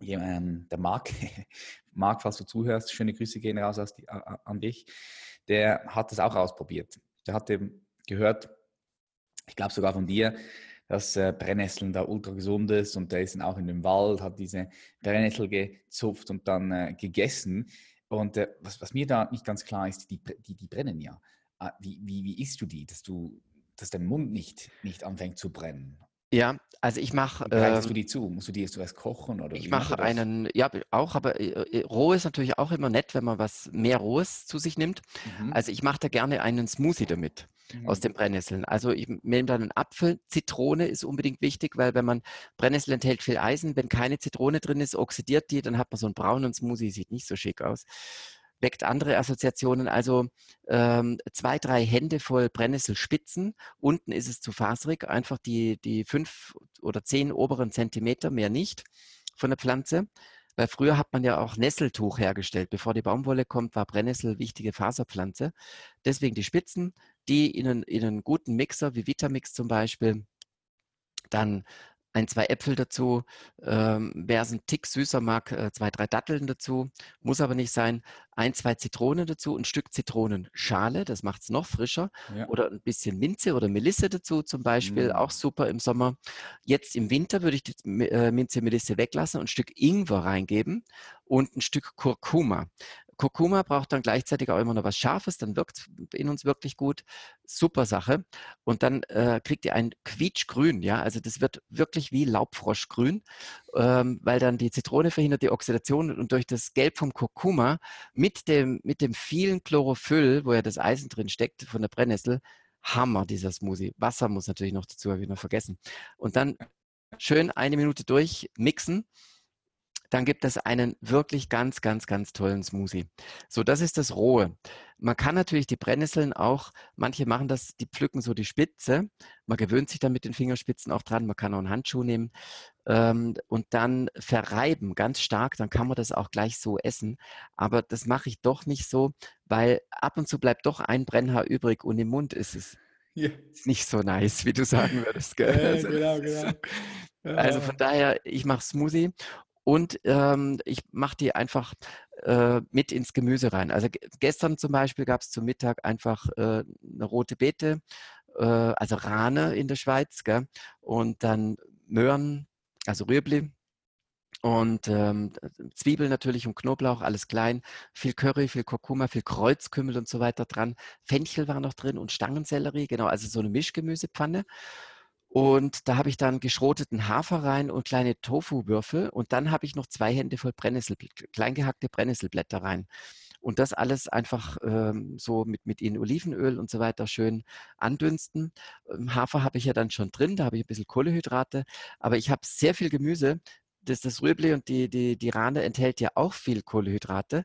ähm, der Marc, <laughs> Marc, falls du zuhörst, schöne Grüße gehen raus die, an dich, der hat das auch ausprobiert. Der hatte gehört, ich glaube sogar von dir, dass äh, Brennnesseln da ultra gesund ist und der ist dann auch in dem Wald, hat diese Brennnessel gezupft und dann äh, gegessen. Und äh, was, was, mir da nicht ganz klar ist, die, die, die brennen ja. Ah, wie, wie, wie isst du die, dass du, dass dein Mund nicht, nicht anfängt zu brennen? Ja, also ich mache. Bereitest ähm, du die zu? Musst du die erst zuerst kochen? Oder ich mache einen, ja, auch, aber äh, äh, roh ist natürlich auch immer nett, wenn man was mehr Rohes zu sich nimmt. Mhm. Also ich mache da gerne einen Smoothie damit mhm. aus den Brennnesseln. Also ich nehme dann einen Apfel. Zitrone ist unbedingt wichtig, weil wenn man Brennnessel enthält viel Eisen, wenn keine Zitrone drin ist, oxidiert die, dann hat man so einen braunen Smoothie, sieht nicht so schick aus weckt andere Assoziationen. Also ähm, zwei, drei Hände voll Brennnesselspitzen. Unten ist es zu faserig, einfach die, die fünf oder zehn oberen Zentimeter, mehr nicht von der Pflanze. Weil früher hat man ja auch Nesseltuch hergestellt. Bevor die Baumwolle kommt, war Brennnessel wichtige Faserpflanze. Deswegen die Spitzen, die in einen, in einen guten Mixer wie Vitamix zum Beispiel, dann ein, zwei Äpfel dazu. Ähm, Wer es einen Tick süßer mag, äh, zwei, drei Datteln dazu. Muss aber nicht sein. Ein, zwei Zitronen dazu, ein Stück Zitronenschale, das macht es noch frischer. Ja. Oder ein bisschen Minze oder Melisse dazu zum Beispiel, mm. auch super im Sommer. Jetzt im Winter würde ich die äh, Minze, Melisse weglassen und ein Stück Ingwer reingeben und ein Stück Kurkuma. Kurkuma braucht dann gleichzeitig auch immer noch was Scharfes, dann wirkt es in uns wirklich gut. Super Sache. Und dann äh, kriegt ihr ein Quietschgrün, ja, also das wird wirklich wie Laubfroschgrün, ähm, weil dann die Zitrone verhindert die Oxidation und durch das Gelb vom Kurkuma mit dem, mit dem vielen Chlorophyll, wo ja das Eisen drin steckt von der Brennnessel, Hammer, dieser Smoothie. Wasser muss natürlich noch dazu, habe ich noch vergessen. Und dann schön eine Minute durchmixen dann gibt es einen wirklich ganz, ganz, ganz tollen Smoothie. So, das ist das Rohe. Man kann natürlich die Brennnesseln auch, manche machen das, die pflücken so die Spitze. Man gewöhnt sich dann mit den Fingerspitzen auch dran. Man kann auch einen Handschuh nehmen ähm, und dann verreiben ganz stark. Dann kann man das auch gleich so essen. Aber das mache ich doch nicht so, weil ab und zu bleibt doch ein Brennhaar übrig und im Mund ist es ja. nicht so nice, wie du sagen würdest. Gell? Ja, also, genau, genau. Also von daher, ich mache Smoothie und ähm, ich mache die einfach äh, mit ins Gemüse rein. Also gestern zum Beispiel gab es zum Mittag einfach äh, eine rote Beete, äh, also Rane in der Schweiz, gell? und dann Möhren, also Rüebli, und ähm, Zwiebeln natürlich und Knoblauch, alles klein. Viel Curry, viel Kurkuma, viel Kreuzkümmel und so weiter dran. Fenchel war noch drin und Stangensellerie, genau, also so eine Mischgemüsepfanne. Und da habe ich dann geschroteten Hafer rein und kleine Tofu-Würfel. Und dann habe ich noch zwei Hände voll Brennnessel, kleingehackte Brennnesselblätter rein. Und das alles einfach ähm, so mit, mit in Olivenöl und so weiter schön andünsten. Ähm, Hafer habe ich ja dann schon drin, da habe ich ein bisschen Kohlehydrate. Aber ich habe sehr viel Gemüse, das, das Rüebli und die, die, die Rane enthält ja auch viel Kohlenhydrate,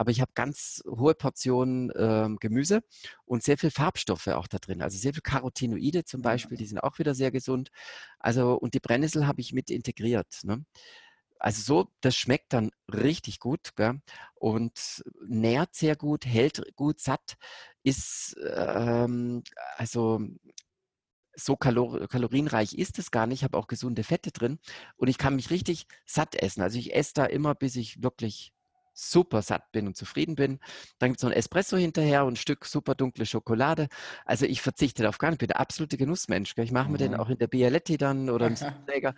aber ich habe ganz hohe Portionen ähm, Gemüse und sehr viel Farbstoffe auch da drin. Also sehr viel Carotinoide zum Beispiel, die sind auch wieder sehr gesund. Also und die Brennnessel habe ich mit integriert. Ne? Also so, das schmeckt dann richtig gut gell? und nährt sehr gut, hält gut satt, ist ähm, also so kalor kalorienreich ist es gar nicht. Ich habe auch gesunde Fette drin und ich kann mich richtig satt essen. Also ich esse da immer, bis ich wirklich super satt bin und zufrieden bin. Dann gibt es noch ein Espresso hinterher und ein Stück super dunkle Schokolade. Also ich verzichte darauf gar nicht. Ich bin der absolute Genussmensch. Ich mache mir den mhm. auch in der Bialetti dann oder im <laughs> Träger.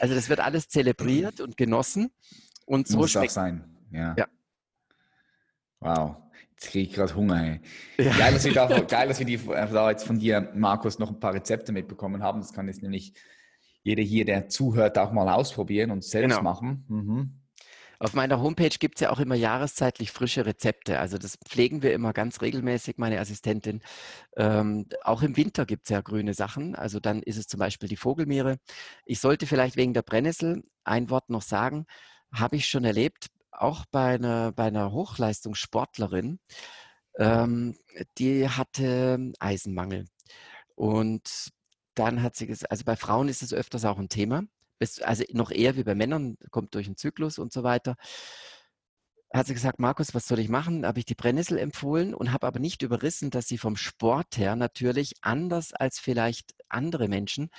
Also das wird alles zelebriert und genossen. Und so Muss schmeckt auch sein. Ja. ja. Wow. Jetzt kriege ich gerade Hunger. Ey. Ja. Geil, dass wir, da, <laughs> geil, dass wir die, äh, da jetzt von dir, Markus, noch ein paar Rezepte mitbekommen haben. Das kann jetzt nämlich jeder hier, der zuhört, auch mal ausprobieren und selbst genau. machen. Mhm. Auf meiner Homepage gibt es ja auch immer jahreszeitlich frische Rezepte. Also das pflegen wir immer ganz regelmäßig, meine Assistentin. Ähm, auch im Winter gibt es ja grüne Sachen. Also dann ist es zum Beispiel die Vogelmeere. Ich sollte vielleicht wegen der Brennnessel ein Wort noch sagen. Habe ich schon erlebt, auch bei einer, bei einer Hochleistungssportlerin, ähm, die hatte Eisenmangel. Und dann hat sie gesagt, also bei Frauen ist es öfters auch ein Thema, also noch eher wie bei Männern, kommt durch den Zyklus und so weiter. Hat sie gesagt, Markus, was soll ich machen? Habe ich die Brennnessel empfohlen und habe aber nicht überrissen, dass sie vom Sport her natürlich anders als vielleicht andere Menschen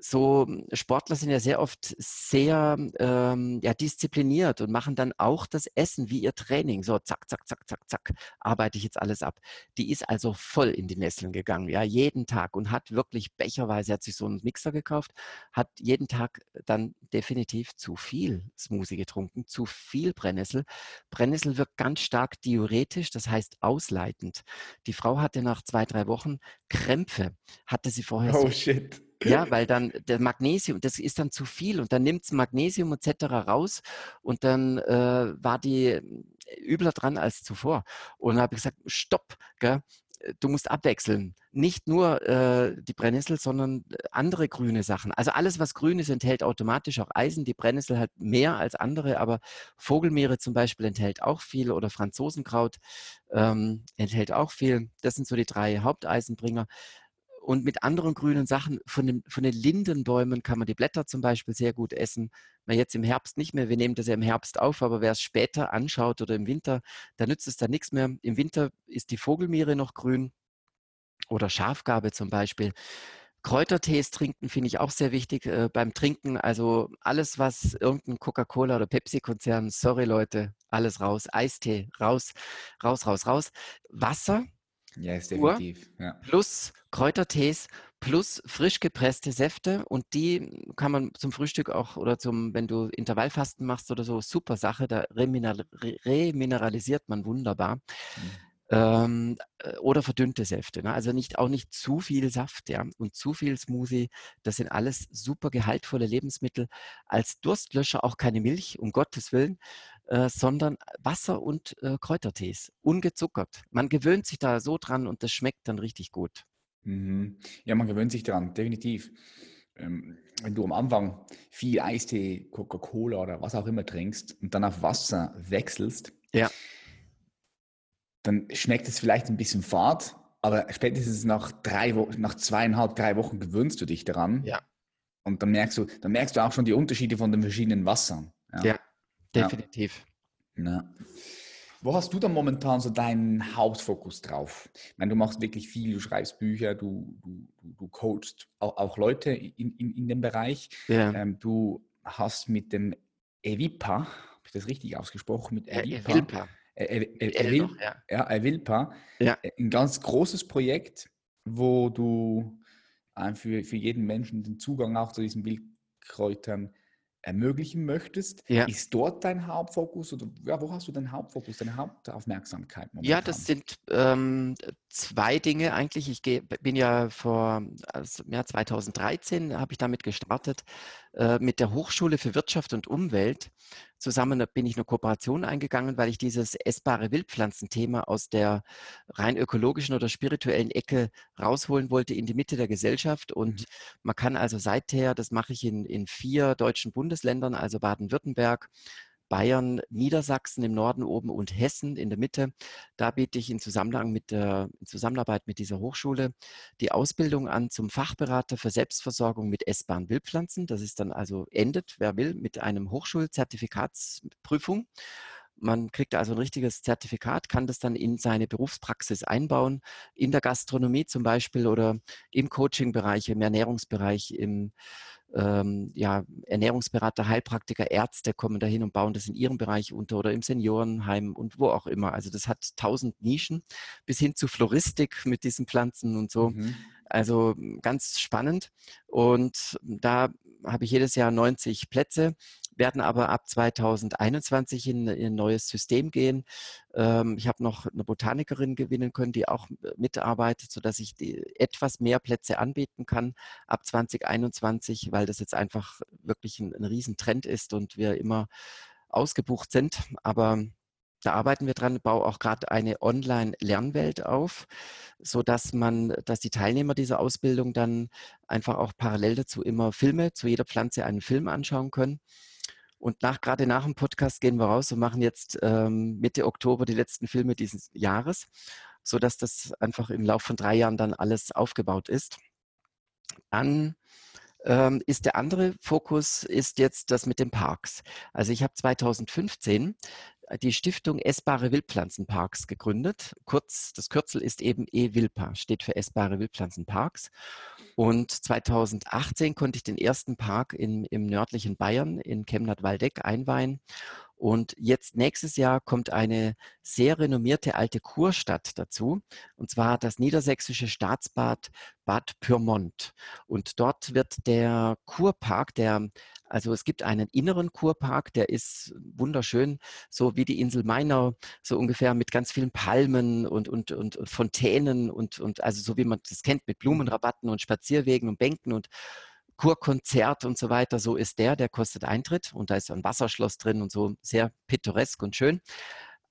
so hm, Sportler sind ja sehr oft sehr ähm, ja, diszipliniert und machen dann auch das Essen wie ihr Training. So, zack, zack, zack, zack, zack, arbeite ich jetzt alles ab. Die ist also voll in die Nesseln gegangen, ja, jeden Tag und hat wirklich becherweise, hat sich so einen Mixer gekauft, hat jeden Tag dann definitiv zu viel Smoothie getrunken, zu viel Brennnessel. Brennnessel wirkt ganz stark diuretisch, das heißt ausleitend. Die Frau hatte nach zwei, drei Wochen Krämpfe, hatte sie vorher. Oh so shit. Ja, <laughs> weil dann der Magnesium, das ist dann zu viel und dann nimmt es Magnesium etc. raus und dann äh, war die übler dran als zuvor. Und dann habe ich gesagt, stopp, gell? du musst abwechseln. Nicht nur äh, die Brennnessel, sondern andere grüne Sachen. Also alles, was grün ist, enthält automatisch auch Eisen. Die Brennnessel hat mehr als andere, aber Vogelmeere zum Beispiel enthält auch viel oder Franzosenkraut ähm, enthält auch viel. Das sind so die drei Haupteisenbringer. Und mit anderen grünen Sachen, von den, von den Lindenbäumen kann man die Blätter zum Beispiel sehr gut essen. Na, jetzt im Herbst nicht mehr, wir nehmen das ja im Herbst auf, aber wer es später anschaut oder im Winter, da nützt es dann nichts mehr. Im Winter ist die Vogelmiere noch grün oder Schafgabe zum Beispiel. Kräutertees trinken finde ich auch sehr wichtig äh, beim Trinken. Also alles, was irgendein Coca-Cola oder Pepsi-Konzern, sorry Leute, alles raus. Eistee, raus, raus, raus, raus. Wasser, ja, ist definitiv. Ja. Plus Kräutertees, plus frisch gepresste Säfte und die kann man zum Frühstück auch oder zum, wenn du Intervallfasten machst oder so, super Sache, da remineralisiert man wunderbar. Mhm. Ähm, äh, oder verdünnte Säfte. Ne? Also nicht, auch nicht zu viel Saft ja? und zu viel Smoothie. Das sind alles super gehaltvolle Lebensmittel. Als Durstlöscher auch keine Milch, um Gottes Willen, äh, sondern Wasser und äh, Kräutertees, ungezuckert. Man gewöhnt sich da so dran und das schmeckt dann richtig gut. Mhm. Ja, man gewöhnt sich dran, definitiv. Ähm, wenn du am Anfang viel Eistee, Coca-Cola oder was auch immer trinkst und dann auf Wasser wechselst, ja dann schmeckt es vielleicht ein bisschen fad, aber spätestens nach drei Wochen, nach zweieinhalb, drei Wochen gewöhnst du dich daran. Ja. Und dann merkst du, dann merkst du auch schon die Unterschiede von den verschiedenen Wassern. Ja, ja definitiv. Ja. Wo hast du dann momentan so deinen Hauptfokus drauf? Ich meine, du machst wirklich viel, du schreibst Bücher, du, du, du coachst auch, auch Leute in, in, in dem Bereich. Ja. Ähm, du hast mit dem Evipa, habe ich das richtig ausgesprochen? Mit Evipa. Evipa Evil, ja. ja, Evilpa, ja. ein ganz großes Projekt, wo du für, für jeden Menschen den Zugang auch zu diesen Wildkräutern ermöglichen möchtest. Ja. Ist dort dein Hauptfokus oder ja, wo hast du deinen Hauptfokus, deine Hauptaufmerksamkeit? Momentan? Ja, das sind ähm, zwei Dinge eigentlich. Ich bin ja vor also, ja, 2013 habe ich damit gestartet äh, mit der Hochschule für Wirtschaft und Umwelt. Zusammen bin ich eine Kooperation eingegangen, weil ich dieses essbare Wildpflanzenthema aus der rein ökologischen oder spirituellen Ecke rausholen wollte in die Mitte der Gesellschaft. Und mhm. man kann also seither, das mache ich in, in vier deutschen Bundesländern, also Baden-Württemberg, Bayern, Niedersachsen im Norden oben und Hessen in der Mitte. Da biete ich in, Zusammenhang mit der, in Zusammenarbeit mit dieser Hochschule die Ausbildung an zum Fachberater für Selbstversorgung mit essbaren Wildpflanzen. Das ist dann also endet, wer will, mit einem Hochschulzertifikatsprüfung. Man kriegt also ein richtiges Zertifikat, kann das dann in seine Berufspraxis einbauen, in der Gastronomie zum Beispiel oder im Coaching-Bereich, im Ernährungsbereich, im ähm, ja, Ernährungsberater, Heilpraktiker, Ärzte kommen dahin und bauen das in ihrem Bereich unter oder im Seniorenheim und wo auch immer. Also das hat tausend Nischen bis hin zu Floristik mit diesen Pflanzen und so. Mhm. Also ganz spannend. Und da habe ich jedes Jahr 90 Plätze werden aber ab 2021 in, in ein neues System gehen. Ähm, ich habe noch eine Botanikerin gewinnen können, die auch äh, mitarbeitet, sodass ich etwas mehr Plätze anbieten kann ab 2021, weil das jetzt einfach wirklich ein, ein Riesentrend ist und wir immer ausgebucht sind. Aber da arbeiten wir dran, baue auch gerade eine Online-Lernwelt auf, sodass man, dass die Teilnehmer dieser Ausbildung dann einfach auch parallel dazu immer Filme zu jeder Pflanze einen Film anschauen können. Und nach, gerade nach dem Podcast gehen wir raus und machen jetzt ähm, Mitte Oktober die letzten Filme dieses Jahres, sodass das einfach im Laufe von drei Jahren dann alles aufgebaut ist. Dann ähm, ist der andere Fokus ist jetzt das mit den Parks. Also ich habe 2015 die Stiftung Essbare Wildpflanzenparks gegründet. Kurz, das Kürzel ist eben E-Wilpa, steht für Essbare Wildpflanzenparks. Und 2018 konnte ich den ersten Park in, im nördlichen Bayern in Chemnat-Waldeck einweihen. Und jetzt nächstes Jahr kommt eine sehr renommierte alte Kurstadt dazu, und zwar das niedersächsische Staatsbad Bad Pyrmont. Und dort wird der Kurpark, der, also es gibt einen inneren Kurpark, der ist wunderschön, so wie die Insel Mainau, so ungefähr mit ganz vielen Palmen und, und, und, Fontänen und, und also so wie man das kennt, mit Blumenrabatten und Spazierwegen und Bänken und Kurkonzert und so weiter, so ist der, der kostet Eintritt und da ist ein Wasserschloss drin und so sehr pittoresk und schön.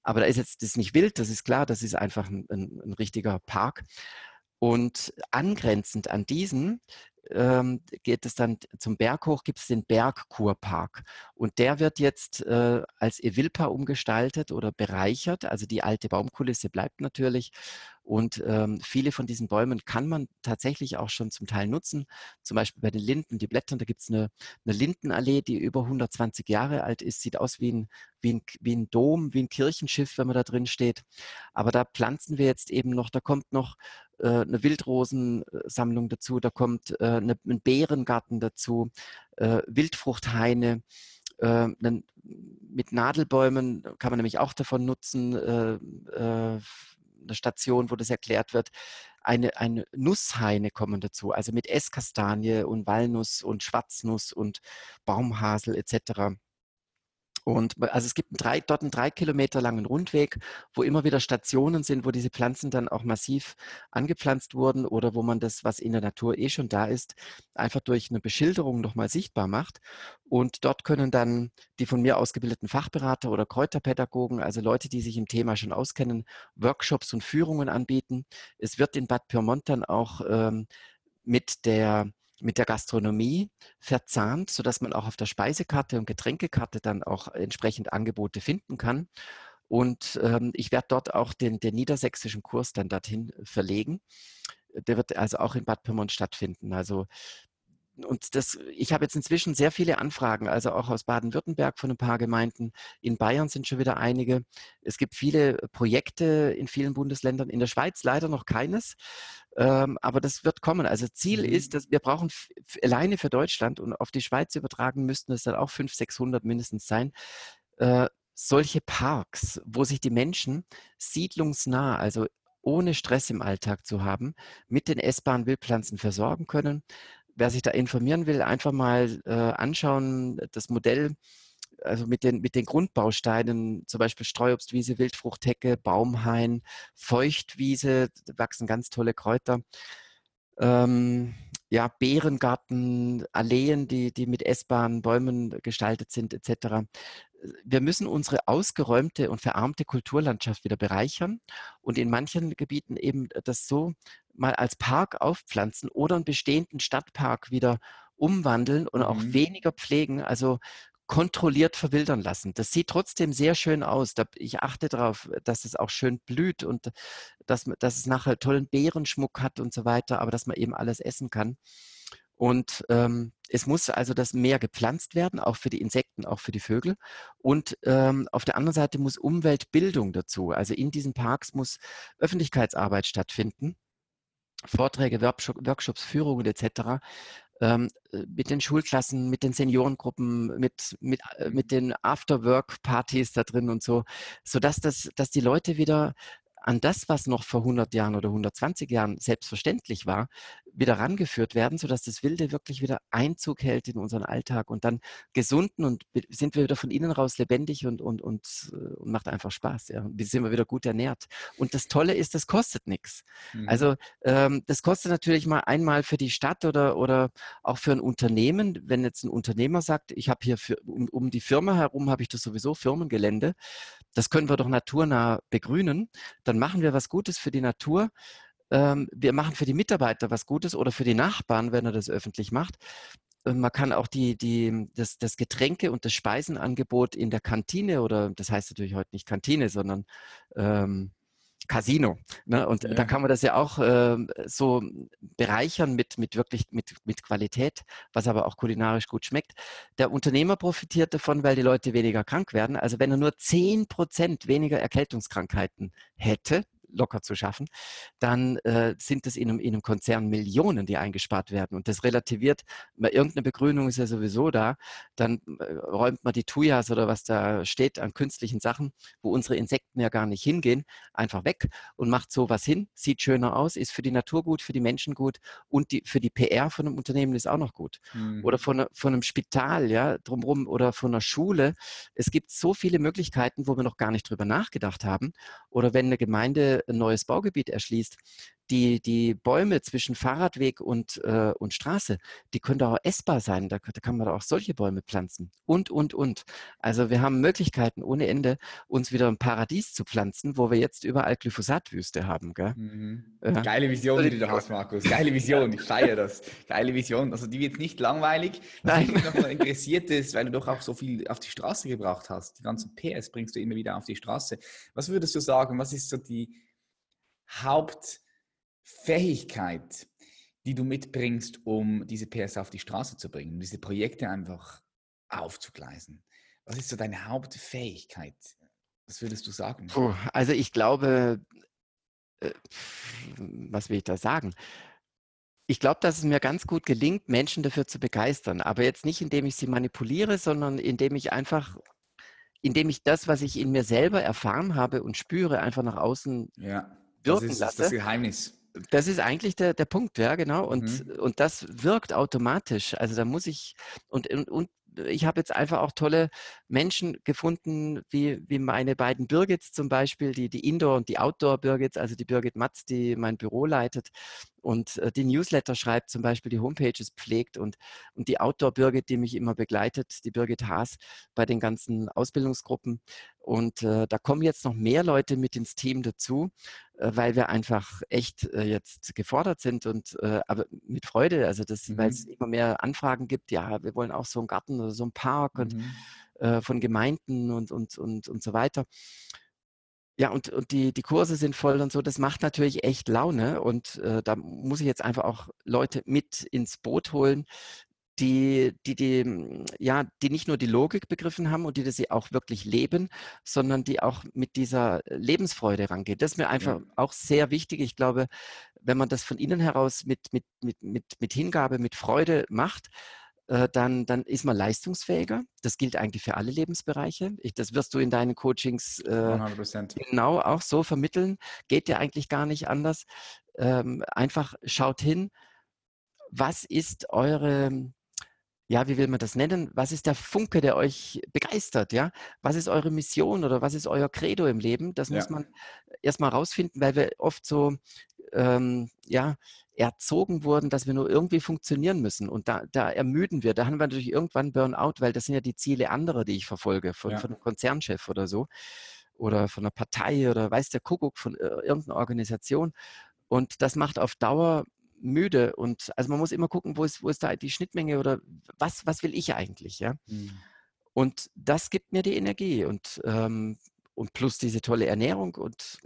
Aber da ist jetzt das ist nicht wild, das ist klar, das ist einfach ein, ein, ein richtiger Park. Und angrenzend an diesen ähm, geht es dann zum Berg hoch, gibt es den Bergkurpark. Und der wird jetzt äh, als Evilpa umgestaltet oder bereichert. Also die alte Baumkulisse bleibt natürlich. Und ähm, viele von diesen Bäumen kann man tatsächlich auch schon zum Teil nutzen. Zum Beispiel bei den Linden, die Blätter, da gibt es eine, eine, Lindenallee, die über 120 Jahre alt ist, sieht aus wie ein, wie, ein, wie ein Dom, wie ein Kirchenschiff, wenn man da drin steht. Aber da pflanzen wir jetzt eben noch, da kommt noch äh, eine Wildrosensammlung dazu, da kommt äh, eine, ein Beerengarten dazu, äh, Wildfruchthaine. Äh, mit Nadelbäumen kann man nämlich auch davon nutzen, äh, äh, eine Station, wo das erklärt wird. Eine, eine Nusshaine kommen dazu, also mit Esskastanie und Walnuss und Schwarznuss und Baumhasel etc. Und also es gibt drei, dort einen drei Kilometer langen Rundweg, wo immer wieder Stationen sind, wo diese Pflanzen dann auch massiv angepflanzt wurden oder wo man das, was in der Natur eh schon da ist, einfach durch eine Beschilderung nochmal sichtbar macht. Und dort können dann die von mir ausgebildeten Fachberater oder Kräuterpädagogen, also Leute, die sich im Thema schon auskennen, Workshops und Führungen anbieten. Es wird in Bad Pyrmont dann auch ähm, mit der mit der Gastronomie verzahnt, sodass man auch auf der Speisekarte und Getränkekarte dann auch entsprechend Angebote finden kann. Und ähm, ich werde dort auch den, den niedersächsischen Kurs dann dorthin verlegen. Der wird also auch in Bad Pyrmont stattfinden. Also und das, ich habe jetzt inzwischen sehr viele Anfragen, also auch aus Baden-Württemberg von ein paar Gemeinden. In Bayern sind schon wieder einige. Es gibt viele Projekte in vielen Bundesländern. In der Schweiz leider noch keines. Ähm, aber das wird kommen. Also Ziel mhm. ist, dass wir brauchen alleine für Deutschland und auf die Schweiz übertragen müssten es dann auch 500, 600 mindestens sein. Äh, solche Parks, wo sich die Menschen siedlungsnah, also ohne Stress im Alltag zu haben, mit den essbaren Wildpflanzen versorgen können. Wer sich da informieren will, einfach mal äh, anschauen, das Modell also mit den, mit den Grundbausteinen, zum Beispiel Streuobstwiese, Wildfruchthecke, Baumhain, Feuchtwiese, da wachsen ganz tolle Kräuter. Ähm, ja, Beerengarten, Alleen, die, die mit essbaren Bäumen gestaltet sind, etc. Wir müssen unsere ausgeräumte und verarmte Kulturlandschaft wieder bereichern und in manchen Gebieten eben das so mal als Park aufpflanzen oder einen bestehenden Stadtpark wieder umwandeln und auch mhm. weniger pflegen. Also kontrolliert verwildern lassen. Das sieht trotzdem sehr schön aus. Ich achte darauf, dass es auch schön blüht und dass, dass es nachher tollen Beerenschmuck hat und so weiter, aber dass man eben alles essen kann. Und ähm, es muss also das Meer gepflanzt werden, auch für die Insekten, auch für die Vögel. Und ähm, auf der anderen Seite muss Umweltbildung dazu. Also in diesen Parks muss Öffentlichkeitsarbeit stattfinden. Vorträge, Workshops, Führungen etc ähm, äh, mit den Schulklassen, mit den Seniorengruppen, mit, mit, äh, mit den After-Work-Partys da drin und so, sodass das, dass die Leute wieder an das, was noch vor 100 Jahren oder 120 Jahren selbstverständlich war, wieder rangeführt werden, sodass das Wilde wirklich wieder Einzug hält in unseren Alltag und dann gesunden und sind wir wieder von innen raus lebendig und, und, und, äh, und macht einfach Spaß. Ja. Wir sind wir wieder gut ernährt. Und das Tolle ist, das kostet nichts. Mhm. Also ähm, das kostet natürlich mal einmal für die Stadt oder, oder auch für ein Unternehmen, wenn jetzt ein Unternehmer sagt, ich habe hier für, um, um die Firma herum habe ich das sowieso Firmengelände, das können wir doch naturnah begrünen, dann machen wir was Gutes für die Natur ähm, wir machen für die Mitarbeiter was Gutes oder für die Nachbarn, wenn er das öffentlich macht. Man kann auch die, die, das, das Getränke- und das Speisenangebot in der Kantine oder das heißt natürlich heute nicht Kantine, sondern ähm, Casino. Ne? Und ja. da kann man das ja auch äh, so bereichern mit, mit wirklich mit, mit Qualität, was aber auch kulinarisch gut schmeckt. Der Unternehmer profitiert davon, weil die Leute weniger krank werden. Also wenn er nur 10 Prozent weniger Erkältungskrankheiten hätte, locker zu schaffen, dann äh, sind es in einem, in einem, Konzern Millionen, die eingespart werden. Und das relativiert, weil irgendeine Begrünung ist ja sowieso da, dann äh, räumt man die Tujas oder was da steht an künstlichen Sachen, wo unsere Insekten ja gar nicht hingehen, einfach weg und macht sowas hin, sieht schöner aus, ist für die Natur gut, für die Menschen gut und die, für die PR von einem Unternehmen ist auch noch gut. Mhm. Oder von, von einem Spital, ja, drumherum oder von einer Schule. Es gibt so viele Möglichkeiten, wo wir noch gar nicht drüber nachgedacht haben. Oder wenn eine Gemeinde ein neues Baugebiet erschließt, die, die Bäume zwischen Fahrradweg und, äh, und Straße, die können doch auch essbar sein. Da, da, kann man doch auch solche Bäume pflanzen. Und, und, und. Also wir haben Möglichkeiten ohne Ende, uns wieder ein Paradies zu pflanzen, wo wir jetzt überall Glyphosatwüste haben. Mhm. Ja. Geile Vision, die du da hast, Markus. Geile Vision. Ich feiere das. Geile Vision. Also die wird nicht langweilig. Was mich nochmal interessiert ist, weil du doch auch so viel auf die Straße gebracht hast. Die ganzen PS bringst du immer wieder auf die Straße. Was würdest du sagen? Was ist so die Hauptfähigkeit, die du mitbringst, um diese PS auf die Straße zu bringen, um diese Projekte einfach aufzugleisen? Was ist so deine Hauptfähigkeit? Was würdest du sagen? Puh, also ich glaube, äh, was will ich da sagen? Ich glaube, dass es mir ganz gut gelingt, Menschen dafür zu begeistern. Aber jetzt nicht, indem ich sie manipuliere, sondern indem ich einfach indem ich das, was ich in mir selber erfahren habe und spüre, einfach nach außen ja wirken das ist lasse. Das Geheimnis. Das ist eigentlich der, der Punkt, ja, genau. Und, mhm. und das wirkt automatisch. Also da muss ich, und, und, und ich habe jetzt einfach auch tolle Menschen gefunden, wie, wie meine beiden Birgits zum Beispiel, die, die Indoor- und die Outdoor-Birgits, also die Birgit Matz, die mein Büro leitet und äh, die Newsletter schreibt, zum Beispiel die Homepages pflegt und, und die Outdoor-Birgit, die mich immer begleitet, die Birgit Haas bei den ganzen Ausbildungsgruppen. Und äh, da kommen jetzt noch mehr Leute mit ins Team dazu, äh, weil wir einfach echt äh, jetzt gefordert sind und äh, aber mit Freude, also das, mhm. weil es immer mehr Anfragen gibt, ja, wir wollen auch so einen Garten oder so einen Park mhm. und äh, von Gemeinden und, und, und, und so weiter. Ja, und, und die, die Kurse sind voll und so. Das macht natürlich echt Laune. Und äh, da muss ich jetzt einfach auch Leute mit ins Boot holen, die, die, die, hm, ja, die nicht nur die Logik begriffen haben und die das auch wirklich leben, sondern die auch mit dieser Lebensfreude rangehen. Das ist mir einfach ja. auch sehr wichtig. Ich glaube, wenn man das von innen heraus mit, mit, mit, mit, mit Hingabe, mit Freude macht, dann, dann ist man leistungsfähiger. Das gilt eigentlich für alle Lebensbereiche. Ich, das wirst du in deinen Coachings äh, genau auch so vermitteln. Geht ja eigentlich gar nicht anders. Ähm, einfach schaut hin, was ist eure, ja, wie will man das nennen? Was ist der Funke, der euch begeistert? Ja, was ist eure Mission oder was ist euer Credo im Leben? Das ja. muss man erstmal rausfinden, weil wir oft so ähm, ja, erzogen wurden, dass wir nur irgendwie funktionieren müssen. Und da, da ermüden wir. Da haben wir natürlich irgendwann Burnout, weil das sind ja die Ziele anderer, die ich verfolge, von, ja. von einem Konzernchef oder so. Oder von einer Partei oder weiß der Kuckuck von äh, irgendeiner Organisation. Und das macht auf Dauer müde. Und also man muss immer gucken, wo ist, wo ist da die Schnittmenge oder was, was will ich eigentlich, ja? Mhm. Und das gibt mir die Energie und, ähm, und plus diese tolle Ernährung und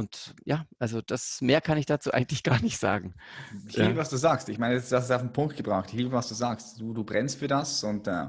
und ja, also das mehr kann ich dazu <laughs> eigentlich gar nicht sagen. Ich liebe, was du sagst. Ich meine, das ist auf den Punkt gebracht. Ich liebe, was du sagst. Du, du brennst für das und äh,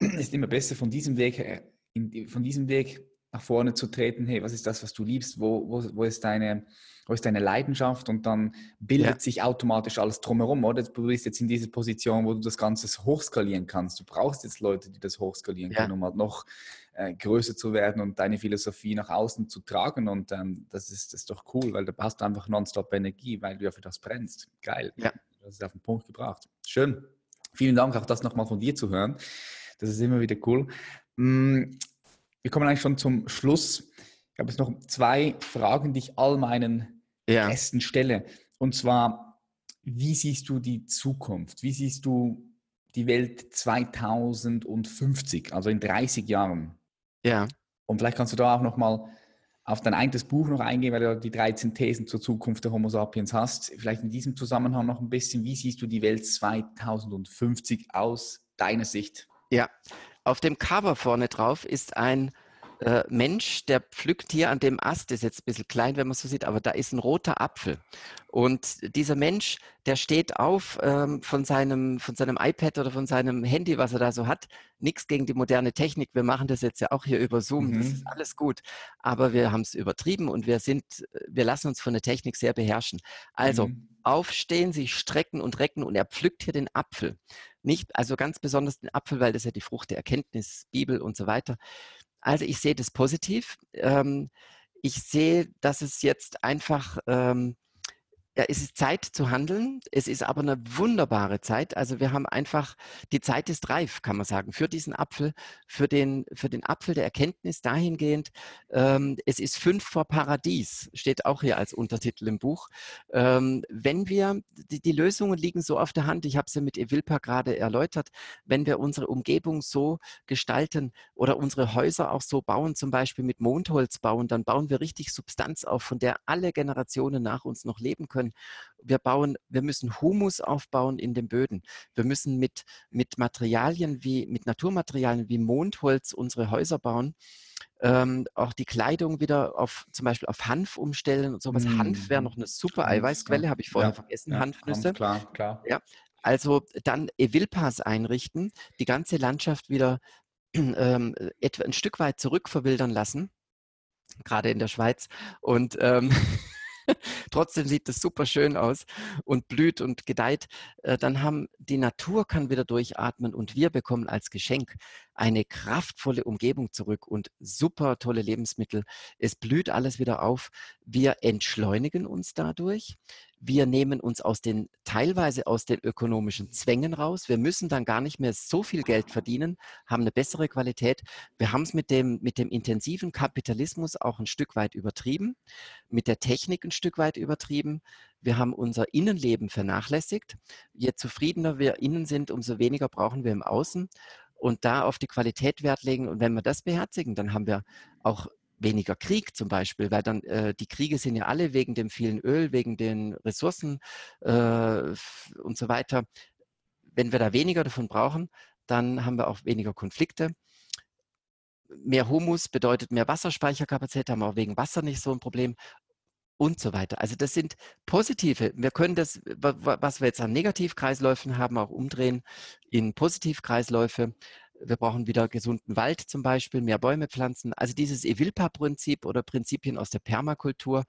<clears throat> ist immer besser von diesem Weg, in, von diesem Weg nach vorne zu treten. Hey, was ist das, was du liebst? Wo, wo, wo ist deine wo ist deine Leidenschaft und dann bildet ja. sich automatisch alles drumherum, oder? Du bist jetzt in dieser Position, wo du das Ganze hochskalieren kannst. Du brauchst jetzt Leute, die das hochskalieren ja. können, um halt noch äh, größer zu werden und deine Philosophie nach außen zu tragen. Und ähm, das, ist, das ist doch cool, weil da hast du einfach nonstop Energie, weil du ja für das brennst. Geil. Ja. Das ist auf den Punkt gebracht. Schön. Vielen Dank, auch das nochmal von dir zu hören. Das ist immer wieder cool. Mm, wir kommen eigentlich schon zum Schluss. Ich habe jetzt noch zwei Fragen, die ich all meinen ja. Gästen stelle. Und zwar, wie siehst du die Zukunft? Wie siehst du die Welt 2050, also in 30 Jahren? Ja. Und vielleicht kannst du da auch nochmal auf dein eigenes Buch noch eingehen, weil du die 13 Thesen zur Zukunft der Homo sapiens hast. Vielleicht in diesem Zusammenhang noch ein bisschen, wie siehst du die Welt 2050 aus deiner Sicht? Ja, auf dem Cover vorne drauf ist ein äh, Mensch, der pflückt hier an dem Ast, ist jetzt ein bisschen klein, wenn man so sieht, aber da ist ein roter Apfel. Und dieser Mensch, der steht auf ähm, von, seinem, von seinem iPad oder von seinem Handy, was er da so hat. Nichts gegen die moderne Technik. Wir machen das jetzt ja auch hier über Zoom. Mhm. Das ist alles gut. Aber wir haben es übertrieben und wir sind, wir lassen uns von der Technik sehr beherrschen. Also mhm. aufstehen, sich strecken und recken und er pflückt hier den Apfel. Nicht, also ganz besonders den Apfel, weil das ja die Frucht der Erkenntnis, Bibel und so weiter. Also ich sehe das positiv. Ähm, ich sehe, dass es jetzt einfach ähm, ja, es ist Zeit zu handeln. Es ist aber eine wunderbare Zeit. Also wir haben einfach, die Zeit ist reif, kann man sagen, für diesen Apfel, für den, für den Apfel der Erkenntnis dahingehend. Ähm, es ist fünf vor Paradies, steht auch hier als Untertitel im Buch. Ähm, wenn wir, die, die, Lösungen liegen so auf der Hand, ich habe sie mit Evilpa gerade erläutert, wenn wir unsere Umgebung so gestalten oder unsere Häuser auch so bauen, zum Beispiel mit Mondholz bauen, dann bauen wir richtig Substanz auf, von der alle Generationen nach uns noch leben können können. Wir bauen, wir müssen Humus aufbauen in den Böden. Wir müssen mit, mit Materialien wie, mit Naturmaterialien wie Mondholz unsere Häuser bauen. Ähm, auch die Kleidung wieder auf zum Beispiel auf Hanf umstellen und sowas. Mm. Hanf wäre noch eine super Eiweißquelle, habe ich vorher ja, vergessen. Ja, Hanfnüsse. Hanf, klar, klar. Ja. Also dann Evilpas einrichten, die ganze Landschaft wieder <clears throat> ähm, etwa ein Stück weit zurückverwildern lassen, gerade in der Schweiz. Und ähm, <laughs> <laughs> Trotzdem sieht es super schön aus und blüht und gedeiht. Äh, dann haben die Natur kann wieder durchatmen und wir bekommen als Geschenk eine kraftvolle Umgebung zurück und super tolle Lebensmittel. Es blüht alles wieder auf. Wir entschleunigen uns dadurch. Wir nehmen uns aus den, teilweise aus den ökonomischen Zwängen raus. Wir müssen dann gar nicht mehr so viel Geld verdienen, haben eine bessere Qualität. Wir haben es mit dem, mit dem intensiven Kapitalismus auch ein Stück weit übertrieben, mit der Technik ein Stück weit übertrieben. Wir haben unser Innenleben vernachlässigt. Je zufriedener wir innen sind, umso weniger brauchen wir im Außen und da auf die Qualität Wert legen. Und wenn wir das beherzigen, dann haben wir auch weniger Krieg zum Beispiel, weil dann äh, die Kriege sind ja alle wegen dem vielen Öl, wegen den Ressourcen äh, und so weiter. Wenn wir da weniger davon brauchen, dann haben wir auch weniger Konflikte. Mehr Humus bedeutet mehr Wasserspeicherkapazität, haben wir auch wegen Wasser nicht so ein Problem und so weiter. Also das sind positive. Wir können das, was wir jetzt an Negativkreisläufen haben, auch umdrehen in Positivkreisläufe. Wir brauchen wieder gesunden Wald zum Beispiel, mehr Bäume pflanzen. Also dieses Evilpa-Prinzip oder Prinzipien aus der Permakultur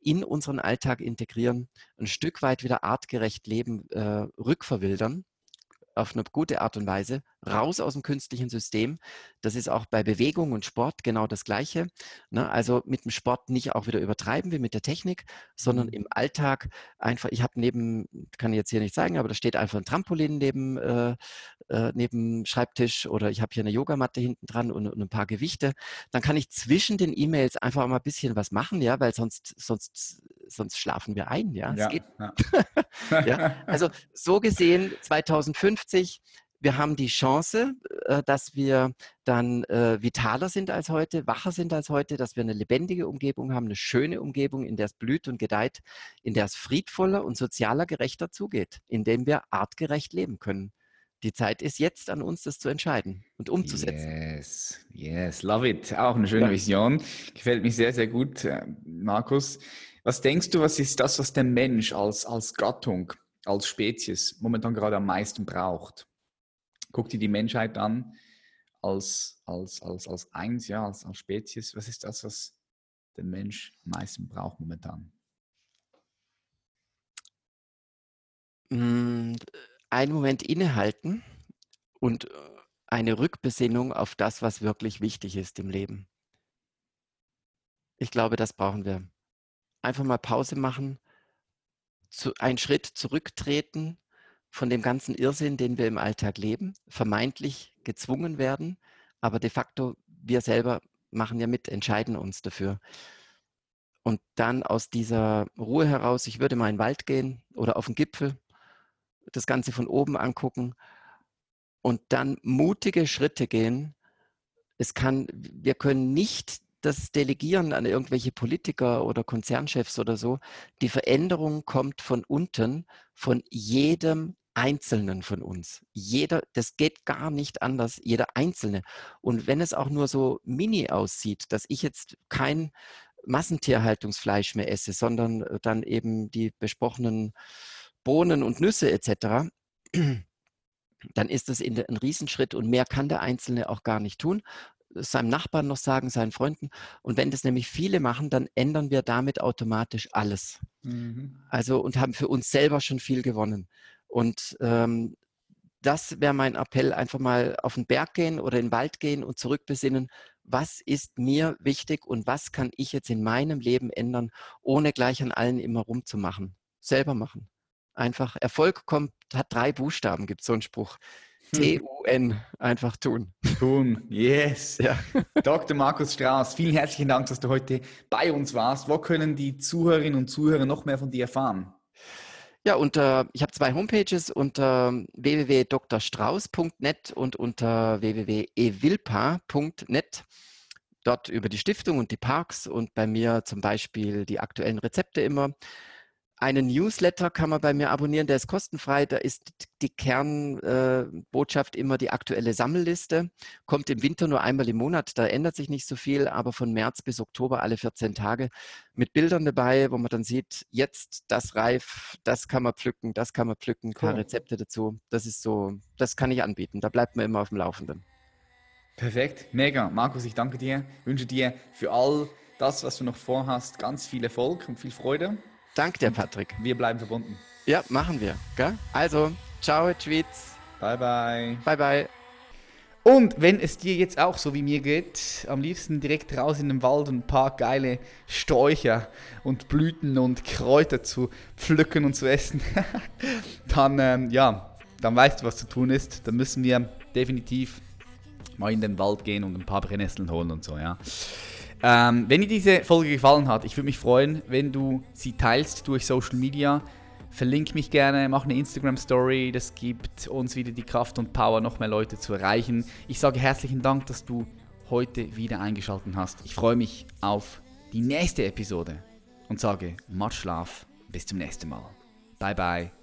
in unseren Alltag integrieren, ein Stück weit wieder artgerecht leben, äh, rückverwildern auf eine gute Art und Weise raus aus dem künstlichen System. Das ist auch bei Bewegung und Sport genau das Gleiche. Ne? Also mit dem Sport nicht auch wieder übertreiben wie mit der Technik, sondern mhm. im Alltag einfach, ich habe neben, kann ich jetzt hier nicht zeigen, aber da steht einfach ein Trampolin neben, äh, äh, neben Schreibtisch oder ich habe hier eine Yogamatte hinten dran und, und, ein paar Gewichte. Dann kann ich zwischen den E-Mails einfach mal ein bisschen was machen, ja, weil sonst, sonst sonst schlafen wir ein. Ja, ja, ja. <laughs> ja. Also so gesehen 2050 wir haben die Chance, äh, dass wir dann äh, vitaler sind als heute, wacher sind als heute, dass wir eine lebendige Umgebung haben, eine schöne Umgebung, in der es blüht und gedeiht, in der es friedvoller und sozialer gerechter zugeht, in dem wir artgerecht leben können. Die Zeit ist jetzt an uns, das zu entscheiden und umzusetzen. Yes, yes, love it. Auch eine schöne. Vision. Gefällt mir sehr, sehr gut, äh, Markus. Was denkst du, was ist das, was der Mensch als, als Gattung, als Spezies momentan gerade am meisten braucht? Guck dir die Menschheit an als, als, als, als eins, ja, als, als Spezies. Was ist das, was der Mensch am meisten braucht momentan? Hm, einen Moment innehalten und äh, eine Rückbesinnung auf das, was wirklich wichtig ist im Leben. Ich glaube, das brauchen wir einfach mal Pause machen, zu, einen Schritt zurücktreten von dem ganzen Irrsinn, den wir im Alltag leben, vermeintlich gezwungen werden, aber de facto wir selber machen ja mit, entscheiden uns dafür. Und dann aus dieser Ruhe heraus, ich würde mal in den Wald gehen oder auf den Gipfel, das Ganze von oben angucken und dann mutige Schritte gehen. Es kann, wir können nicht das Delegieren an irgendwelche Politiker oder Konzernchefs oder so. Die Veränderung kommt von unten, von jedem Einzelnen von uns. Jeder, das geht gar nicht anders, jeder Einzelne. Und wenn es auch nur so mini aussieht, dass ich jetzt kein Massentierhaltungsfleisch mehr esse, sondern äh, dann eben die besprochenen Bohnen und Nüsse etc., <clears throat> dann ist das ein Riesenschritt und mehr kann der Einzelne auch gar nicht tun seinem Nachbarn noch sagen, seinen Freunden. Und wenn das nämlich viele machen, dann ändern wir damit automatisch alles. Mhm. Also und haben für uns selber schon viel gewonnen. Und ähm, das wäre mein Appell, einfach mal auf den Berg gehen oder in den Wald gehen und zurückbesinnen, was ist mir wichtig und was kann ich jetzt in meinem Leben ändern, ohne gleich an allen immer rumzumachen. Selber machen. Einfach Erfolg kommt, hat drei Buchstaben, gibt es so einen Spruch. T-U-N, einfach tun. Tun, yes. <laughs> Ja. Dr. Markus Strauß, vielen herzlichen Dank, dass du heute bei uns warst. Wo können die Zuhörerinnen und Zuhörer noch mehr von dir erfahren? Ja, unter, ich habe zwei Homepages unter www.drstrauß.net und unter www.evilpa.net. Dort über die Stiftung und die Parks und bei mir zum Beispiel die aktuellen Rezepte immer. Einen Newsletter kann man bei mir abonnieren, der ist kostenfrei. Da ist die Kernbotschaft äh, immer die aktuelle Sammelliste. Kommt im Winter nur einmal im Monat, da ändert sich nicht so viel, aber von März bis Oktober alle 14 Tage mit Bildern dabei, wo man dann sieht, jetzt das reif, das kann man pflücken, das kann man pflücken, ein paar Rezepte dazu. Das ist so, das kann ich anbieten. Da bleibt man immer auf dem Laufenden. Perfekt, mega. Markus, ich danke dir, wünsche dir für all das, was du noch vorhast, ganz viel Erfolg und viel Freude. Danke dir, Patrick. Wir bleiben verbunden. Ja, machen wir. Gell? Also, ciao, Tweets. Bye, bye. Bye, bye. Und wenn es dir jetzt auch so wie mir geht, am liebsten direkt raus in den Wald und ein paar geile Sträucher und Blüten und Kräuter zu pflücken und zu essen, <laughs> dann, ähm, ja, dann weißt du, was zu tun ist. Dann müssen wir definitiv mal in den Wald gehen und ein paar Brennnesseln holen und so, ja. Ähm, wenn dir diese Folge gefallen hat, ich würde mich freuen, wenn du sie teilst durch Social Media. Verlink mich gerne, mach eine Instagram-Story. Das gibt uns wieder die Kraft und Power, noch mehr Leute zu erreichen. Ich sage herzlichen Dank, dass du heute wieder eingeschaltet hast. Ich freue mich auf die nächste Episode und sage Matt Schlaf. Bis zum nächsten Mal. Bye bye.